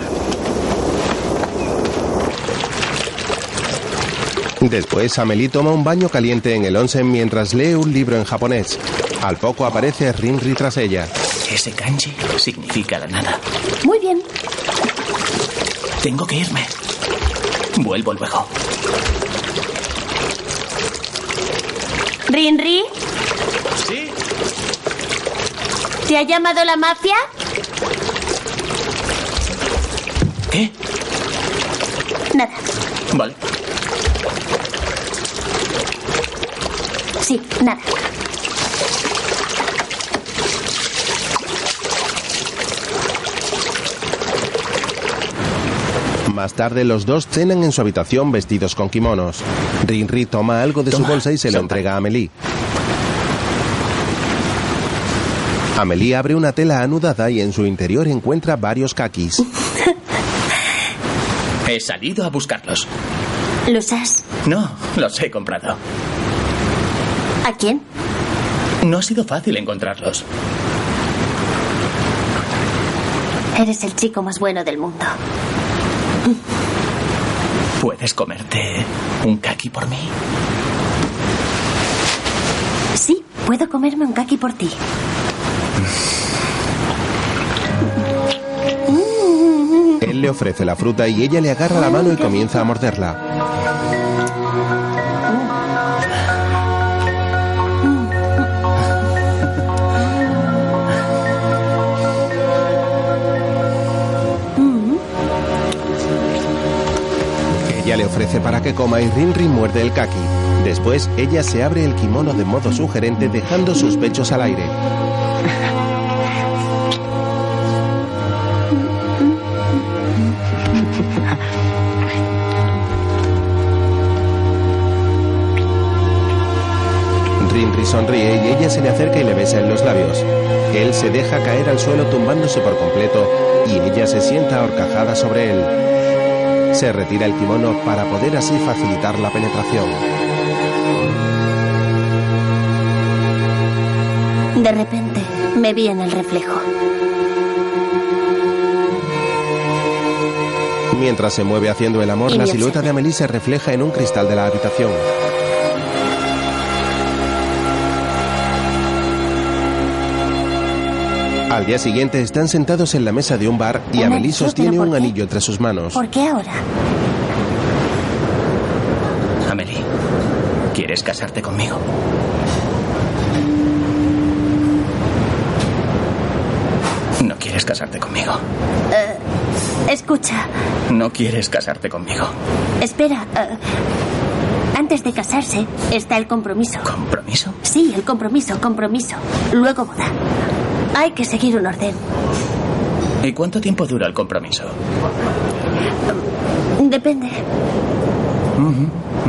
Después, Amelie toma un baño caliente en el onsen mientras lee un libro en japonés. Al poco aparece Rinri tras ella. Ese kanji significa la nada. Muy bien. Tengo que irme. Vuelvo luego. ¿Rinri? Sí. ¿Te ha llamado la mafia? Vale. Sí, nada. Más tarde, los dos cenan en su habitación vestidos con kimonos. Rinri toma algo de su bolsa y se lo entrega a Amelie. Amelie abre una tela anudada y en su interior encuentra varios kakis. He salido a buscarlos. ¿Los has? No, los he comprado. ¿A quién? No ha sido fácil encontrarlos. Eres el chico más bueno del mundo. ¿Puedes comerte un kaki por mí? Sí, puedo comerme un kaki por ti. Le ofrece la fruta y ella le agarra la mano y comienza a morderla. Ella le ofrece para que coma y Rinri muerde el kaki. Después, ella se abre el kimono de modo sugerente dejando sus pechos al aire. Se le acerca y le besa en los labios. Él se deja caer al suelo tumbándose por completo y ella se sienta ahorcajada sobre él. Se retira el kimono para poder así facilitar la penetración. De repente, me vi en el reflejo. Mientras se mueve haciendo el amor, la silueta de Amelie se refleja en un cristal de la habitación. Al día siguiente están sentados en la mesa de un bar y Amelie sostiene ¿pero por un qué? anillo entre sus manos. ¿Por qué ahora? Amelie, ¿quieres casarte conmigo? No quieres casarte conmigo. Eh, escucha, No quieres casarte conmigo. espera. eh, antes de casarse está el compromiso. ¿Compromiso? Sí, el compromiso, compromiso. Luego boda. Hay que seguir un orden. ¿Y cuánto tiempo dura el compromiso? Depende.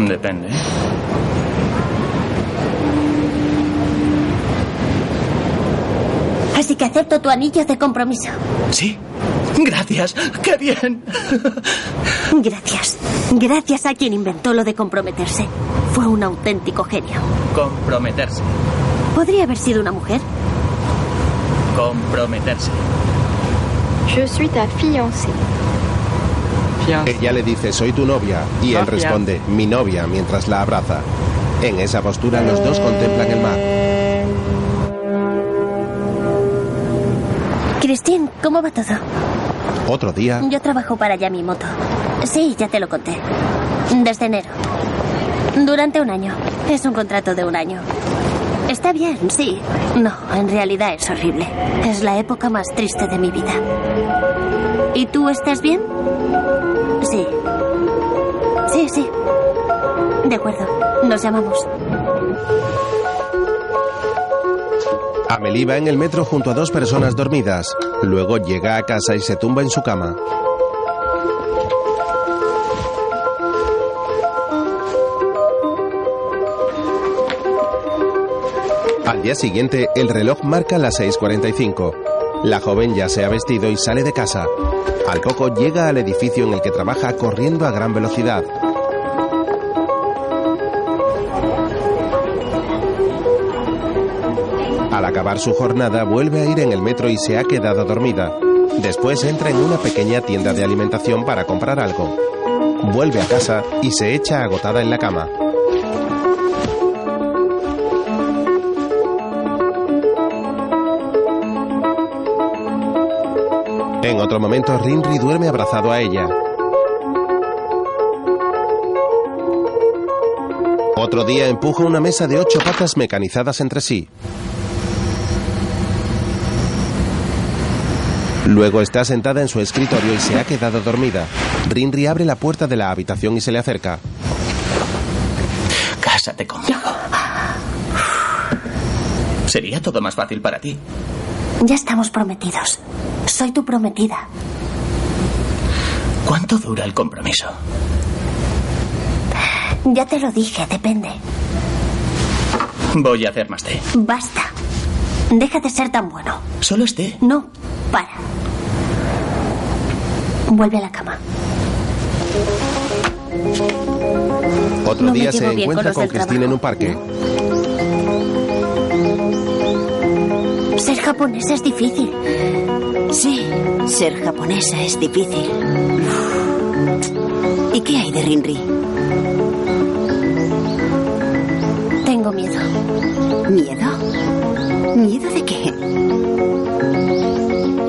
Depende. Así que acepto tu anillo de compromiso. Sí. Gracias. ¡Qué bien! Gracias. Gracias a quien inventó lo de comprometerse. Fue un auténtico genio. Comprometerse. ¿Podría haber sido una mujer? Comprometerse. Je suis ta fiancée. Ella le dice, soy tu novia, y él responde, mi novia, mientras la abraza. En esa postura los dos contemplan el mar. Christine, ¿cómo va todo? Otro día, Yo trabajo para Yamimoto. Sí, ya te lo conté. Desde enero. Durante un año. Es un contrato de un año. Está bien, sí. No, en realidad es horrible. Es la época más triste de mi vida. ¿Y tú estás bien? Sí. Sí, sí. De acuerdo. Nos llamamos. Amelie va en el metro junto a dos personas dormidas. Luego llega a casa y se tumba en su cama. Al día siguiente, el reloj marca las 6.45. La joven ya se ha vestido y sale de casa. Al poco llega al edificio en el que trabaja corriendo a gran velocidad. Al acabar su jornada vuelve a ir en el metro y se ha quedado dormida. Después entra en una pequeña tienda de alimentación para comprar algo. Vuelve a casa y se echa agotada en la cama. En otro momento, Rinri duerme abrazado a ella. Otro día empuja una mesa de ocho patas mecanizadas entre sí. Luego está sentada en su escritorio y se ha quedado dormida. Rinri abre la puerta de la habitación y se le acerca. Cásate conmigo. Sería todo más fácil para ti. Ya estamos prometidos. Soy tu prometida. ¿Cuánto dura el compromiso? Ya te lo dije, depende. Voy a hacer más té. Basta. Deja de ser tan bueno. Solo es té. No, para. Vuelve a la cama. Otro No día se con encuentra con del Cristina en un parque. Ser japonés es difícil. Sí, ser japonesa es difícil. ¿Y qué hay de Rinri? Tengo miedo. ¿Miedo? ¿Miedo de qué?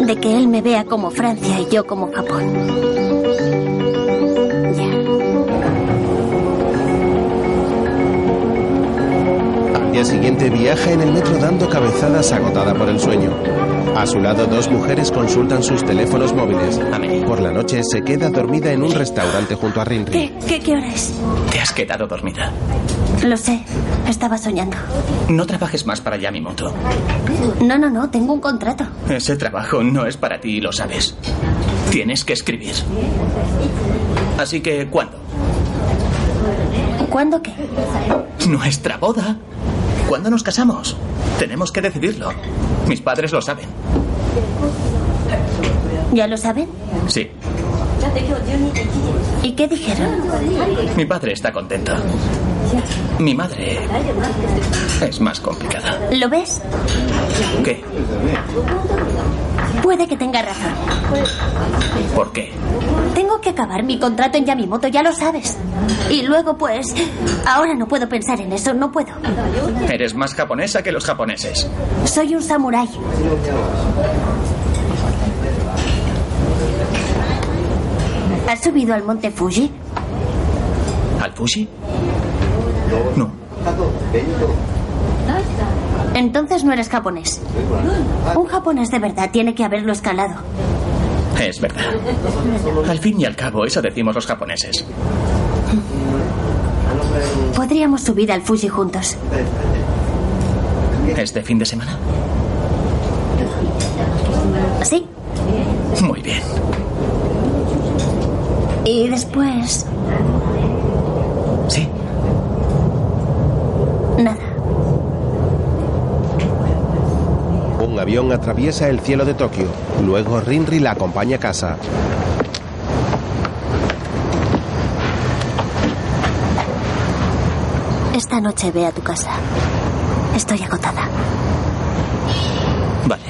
De que él me vea como Francia y yo como Japón. Al día siguiente viaja en el metro dando cabezadas agotada por el sueño. A su lado dos mujeres consultan sus teléfonos móviles. Por la noche se queda dormida en un restaurante junto a Rinri. ¿Qué, qué, qué hora es? Te has quedado dormida. Lo sé. Estaba soñando. No trabajes más para Yamimoto. No, no, no. Tengo un contrato. Ese trabajo no es para ti y lo sabes. Tienes que escribir. Así que, ¿cuándo? ¿Cuándo qué? Nuestra boda. ¿Cuándo nos casamos? Tenemos que decidirlo. Mis padres lo saben. ¿Ya lo saben? Sí. ¿Y qué dijeron? Mi padre está contento. Mi madre es más complicada. ¿Lo ves? ¿Qué? Puede que tenga razón. ¿Por qué? Tengo que acabar mi contrato en Yamimoto, ya lo sabes. Y luego, pues, ahora no puedo pensar en eso, no puedo. Eres más japonesa que los japoneses. Soy un samurái. ¿Has subido al monte Fuji? ¿Al Fuji? No. Entonces no eres japonés. Un japonés de verdad tiene que haberlo escalado. Es verdad. Al fin y al cabo, eso decimos los japoneses. Podríamos subir al Fuji juntos. ¿Este fin de semana? ¿Sí? Muy bien. Y después... Sí. Nada. Un avión atraviesa el cielo de Tokio. Luego Rinri la acompaña a casa. Esta noche ve a tu casa. Estoy agotada. Vale.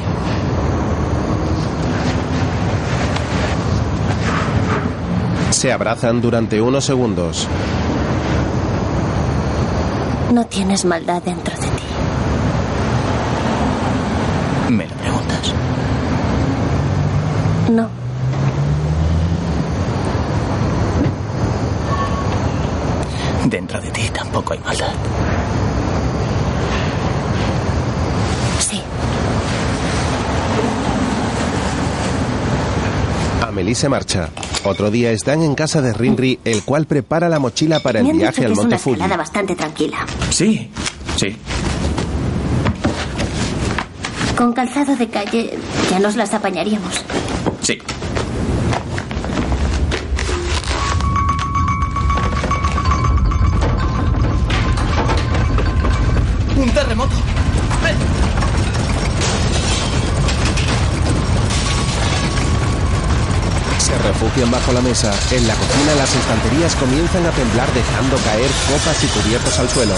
Se abrazan durante unos segundos. No tienes maldad dentro de ti. ¿Me lo preguntas? No. Dentro de ti tampoco hay maldad. Sí. Amelie se marcha. Otro día están en casa de Rinri, el cual prepara la mochila para el viaje que al es una monte Fuji. escalada bastante tranquila. Sí, sí. Con calzado de calle ya nos las apañaríamos. Bajo la mesa. En la cocina las estanterías comienzan a temblar dejando caer copas y cubiertos al suelo.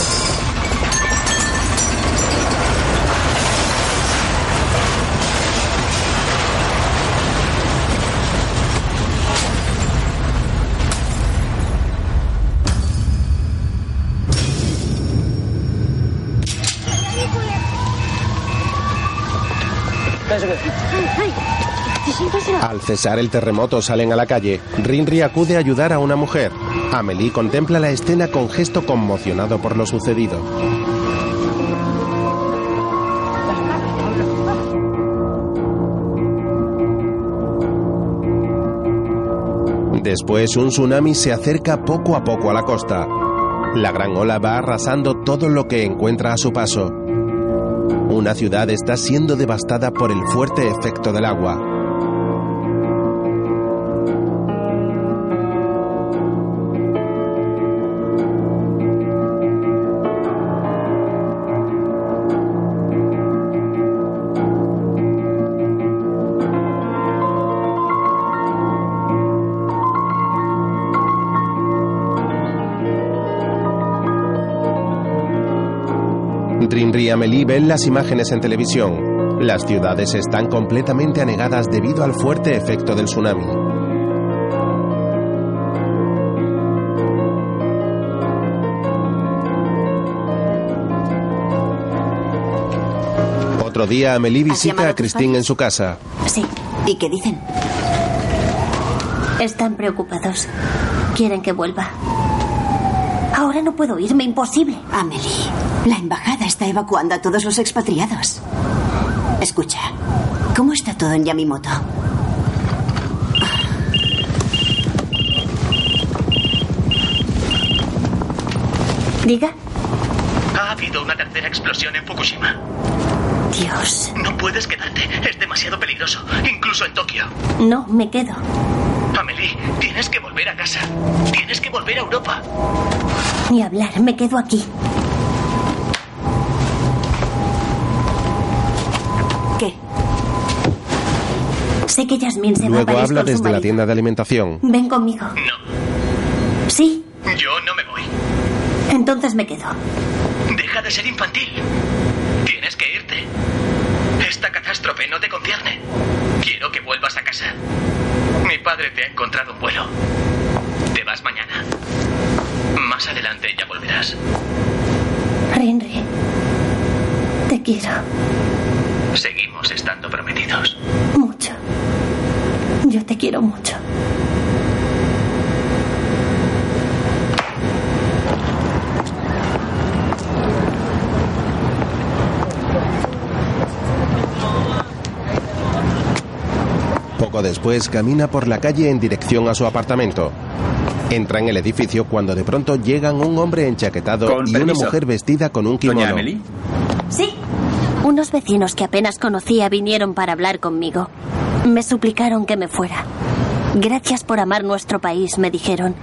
Cesar el terremoto salen a la calle. Rinri acude a ayudar a una mujer. Amelie contempla la escena con gesto conmocionado por lo sucedido. Después un tsunami se acerca poco a poco a la costa. La gran ola va arrasando todo lo que encuentra a su paso. Una ciudad está siendo devastada por el fuerte efecto del agua. Y Amelie ven las imágenes en televisión. Las ciudades están completamente anegadas debido al fuerte efecto del tsunami. Otro día, Amelie visita a Christine en su casa. Sí. ¿Y qué dicen? Están preocupados. Quieren que vuelva. Ahora no puedo irme, imposible. Amelie, la embajada está evacuando a todos los expatriados. Escucha, ¿cómo está todo en Yamimoto? Diga. Ha habido una tercera explosión en Fukushima. Dios. No puedes quedarte. Es demasiado peligroso. Incluso en Tokio. No, me quedo. Amelie, tienes que volver a casa. Tienes que volver a Europa. Ni hablar, me quedo aquí. Que Yasmín se va a Luego habla con su desde la tienda de alimentación. Ven conmigo. No. Sí, Yo no me voy. entonces me quedo. Deja de ser infantil. Tienes que irte. Esta catástrofe no te concierne. Quiero que vuelvas a casa. Mi padre te ha encontrado un vuelo. Te vas mañana. Más adelante ya volverás. Rinri, te quiero Seguimos estando prometidos. Yo te quiero mucho. Poco después camina por la calle en dirección a su apartamento. Entra en el edificio cuando de pronto llegan un hombre enchaquetado Con y una mujer vestida con un Doña kimono. Amelie. Sí. Unos vecinos que apenas conocía vinieron para hablar conmigo. Me suplicaron que me fuera. Gracias por amar nuestro país, me dijeron.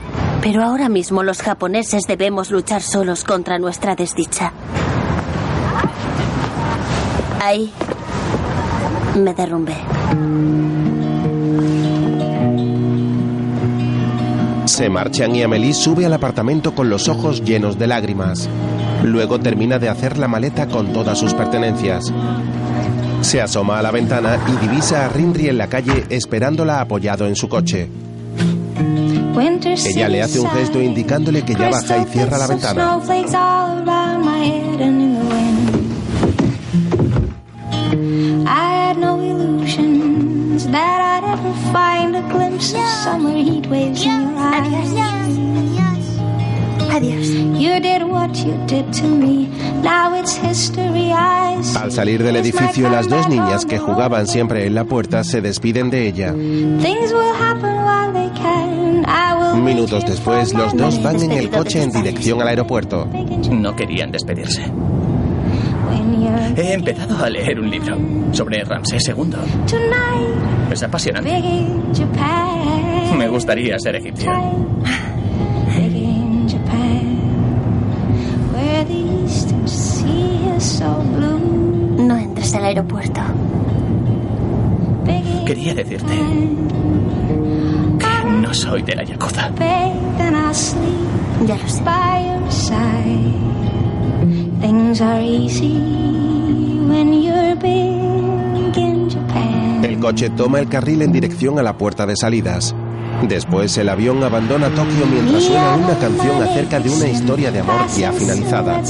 Pero ahora mismo los japoneses debemos luchar solos contra nuestra desdicha. Ahí me derrumbé. Se marchan y Amelie sube al apartamento con los ojos llenos de lágrimas. Luego termina de hacer la maleta con todas sus pertenencias. Se asoma a la ventana y divisa a Rinri en la calle esperándola apoyado en su coche. Ella le hace un gesto indicándole que ya baja y cierra la ventana. Adiós. You did what you did to me. Now it's history. I see. Al salir del edificio, las dos niñas que jugaban siempre en la puerta se despiden de ella. Things will happen while they can. I will Minutos después, los dos van en el coche en dirección al aeropuerto. No querían despedirse. He empezado a leer un libro sobre Ramsés II. tonight. Es apasionante. Big in Japan. Me gustaría ser egipcio. Al aeropuerto. Quería decirte que no soy de la Yakuza. Ya lo sé. by your side. Things are easy when you're big in Japan. El coche toma el carril en dirección a la puerta de salidas. Después el avión abandona Tokio mientras suena una canción acerca de una historia de amor ya finalizada.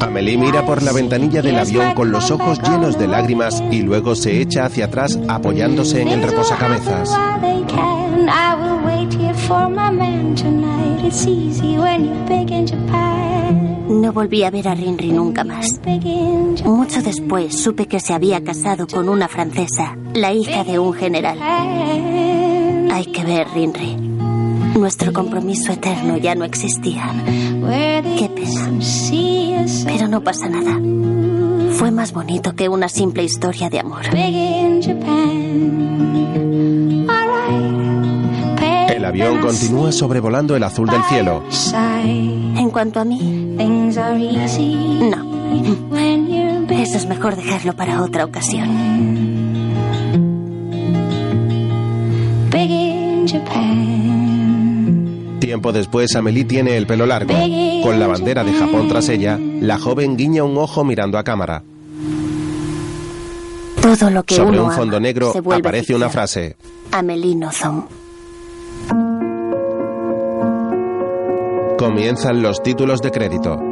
Amelie mira por la ventanilla del avión con los ojos llenos de lágrimas y luego se echa hacia atrás apoyándose en el reposacabezas. No volví a ver a Rinri nunca más. Mucho después supe que se había casado con una francesa, la hija de un general. Hay que ver, Rinri. Nuestro compromiso eterno ya no existía. Qué pena. Pero no pasa nada. Fue más bonito que una simple historia de amor. El avión continúa sobrevolando el azul del cielo. En cuanto a mí, no. Eso es mejor dejarlo para otra ocasión. Tiempo después, Amelie tiene el pelo largo. Con la bandera de Japón tras ella, la joven guiña un ojo mirando a cámara. Todo lo que Sobre uno un fondo ama negro aparece una frase. Amelie Nothomb. Comienzan los títulos de crédito.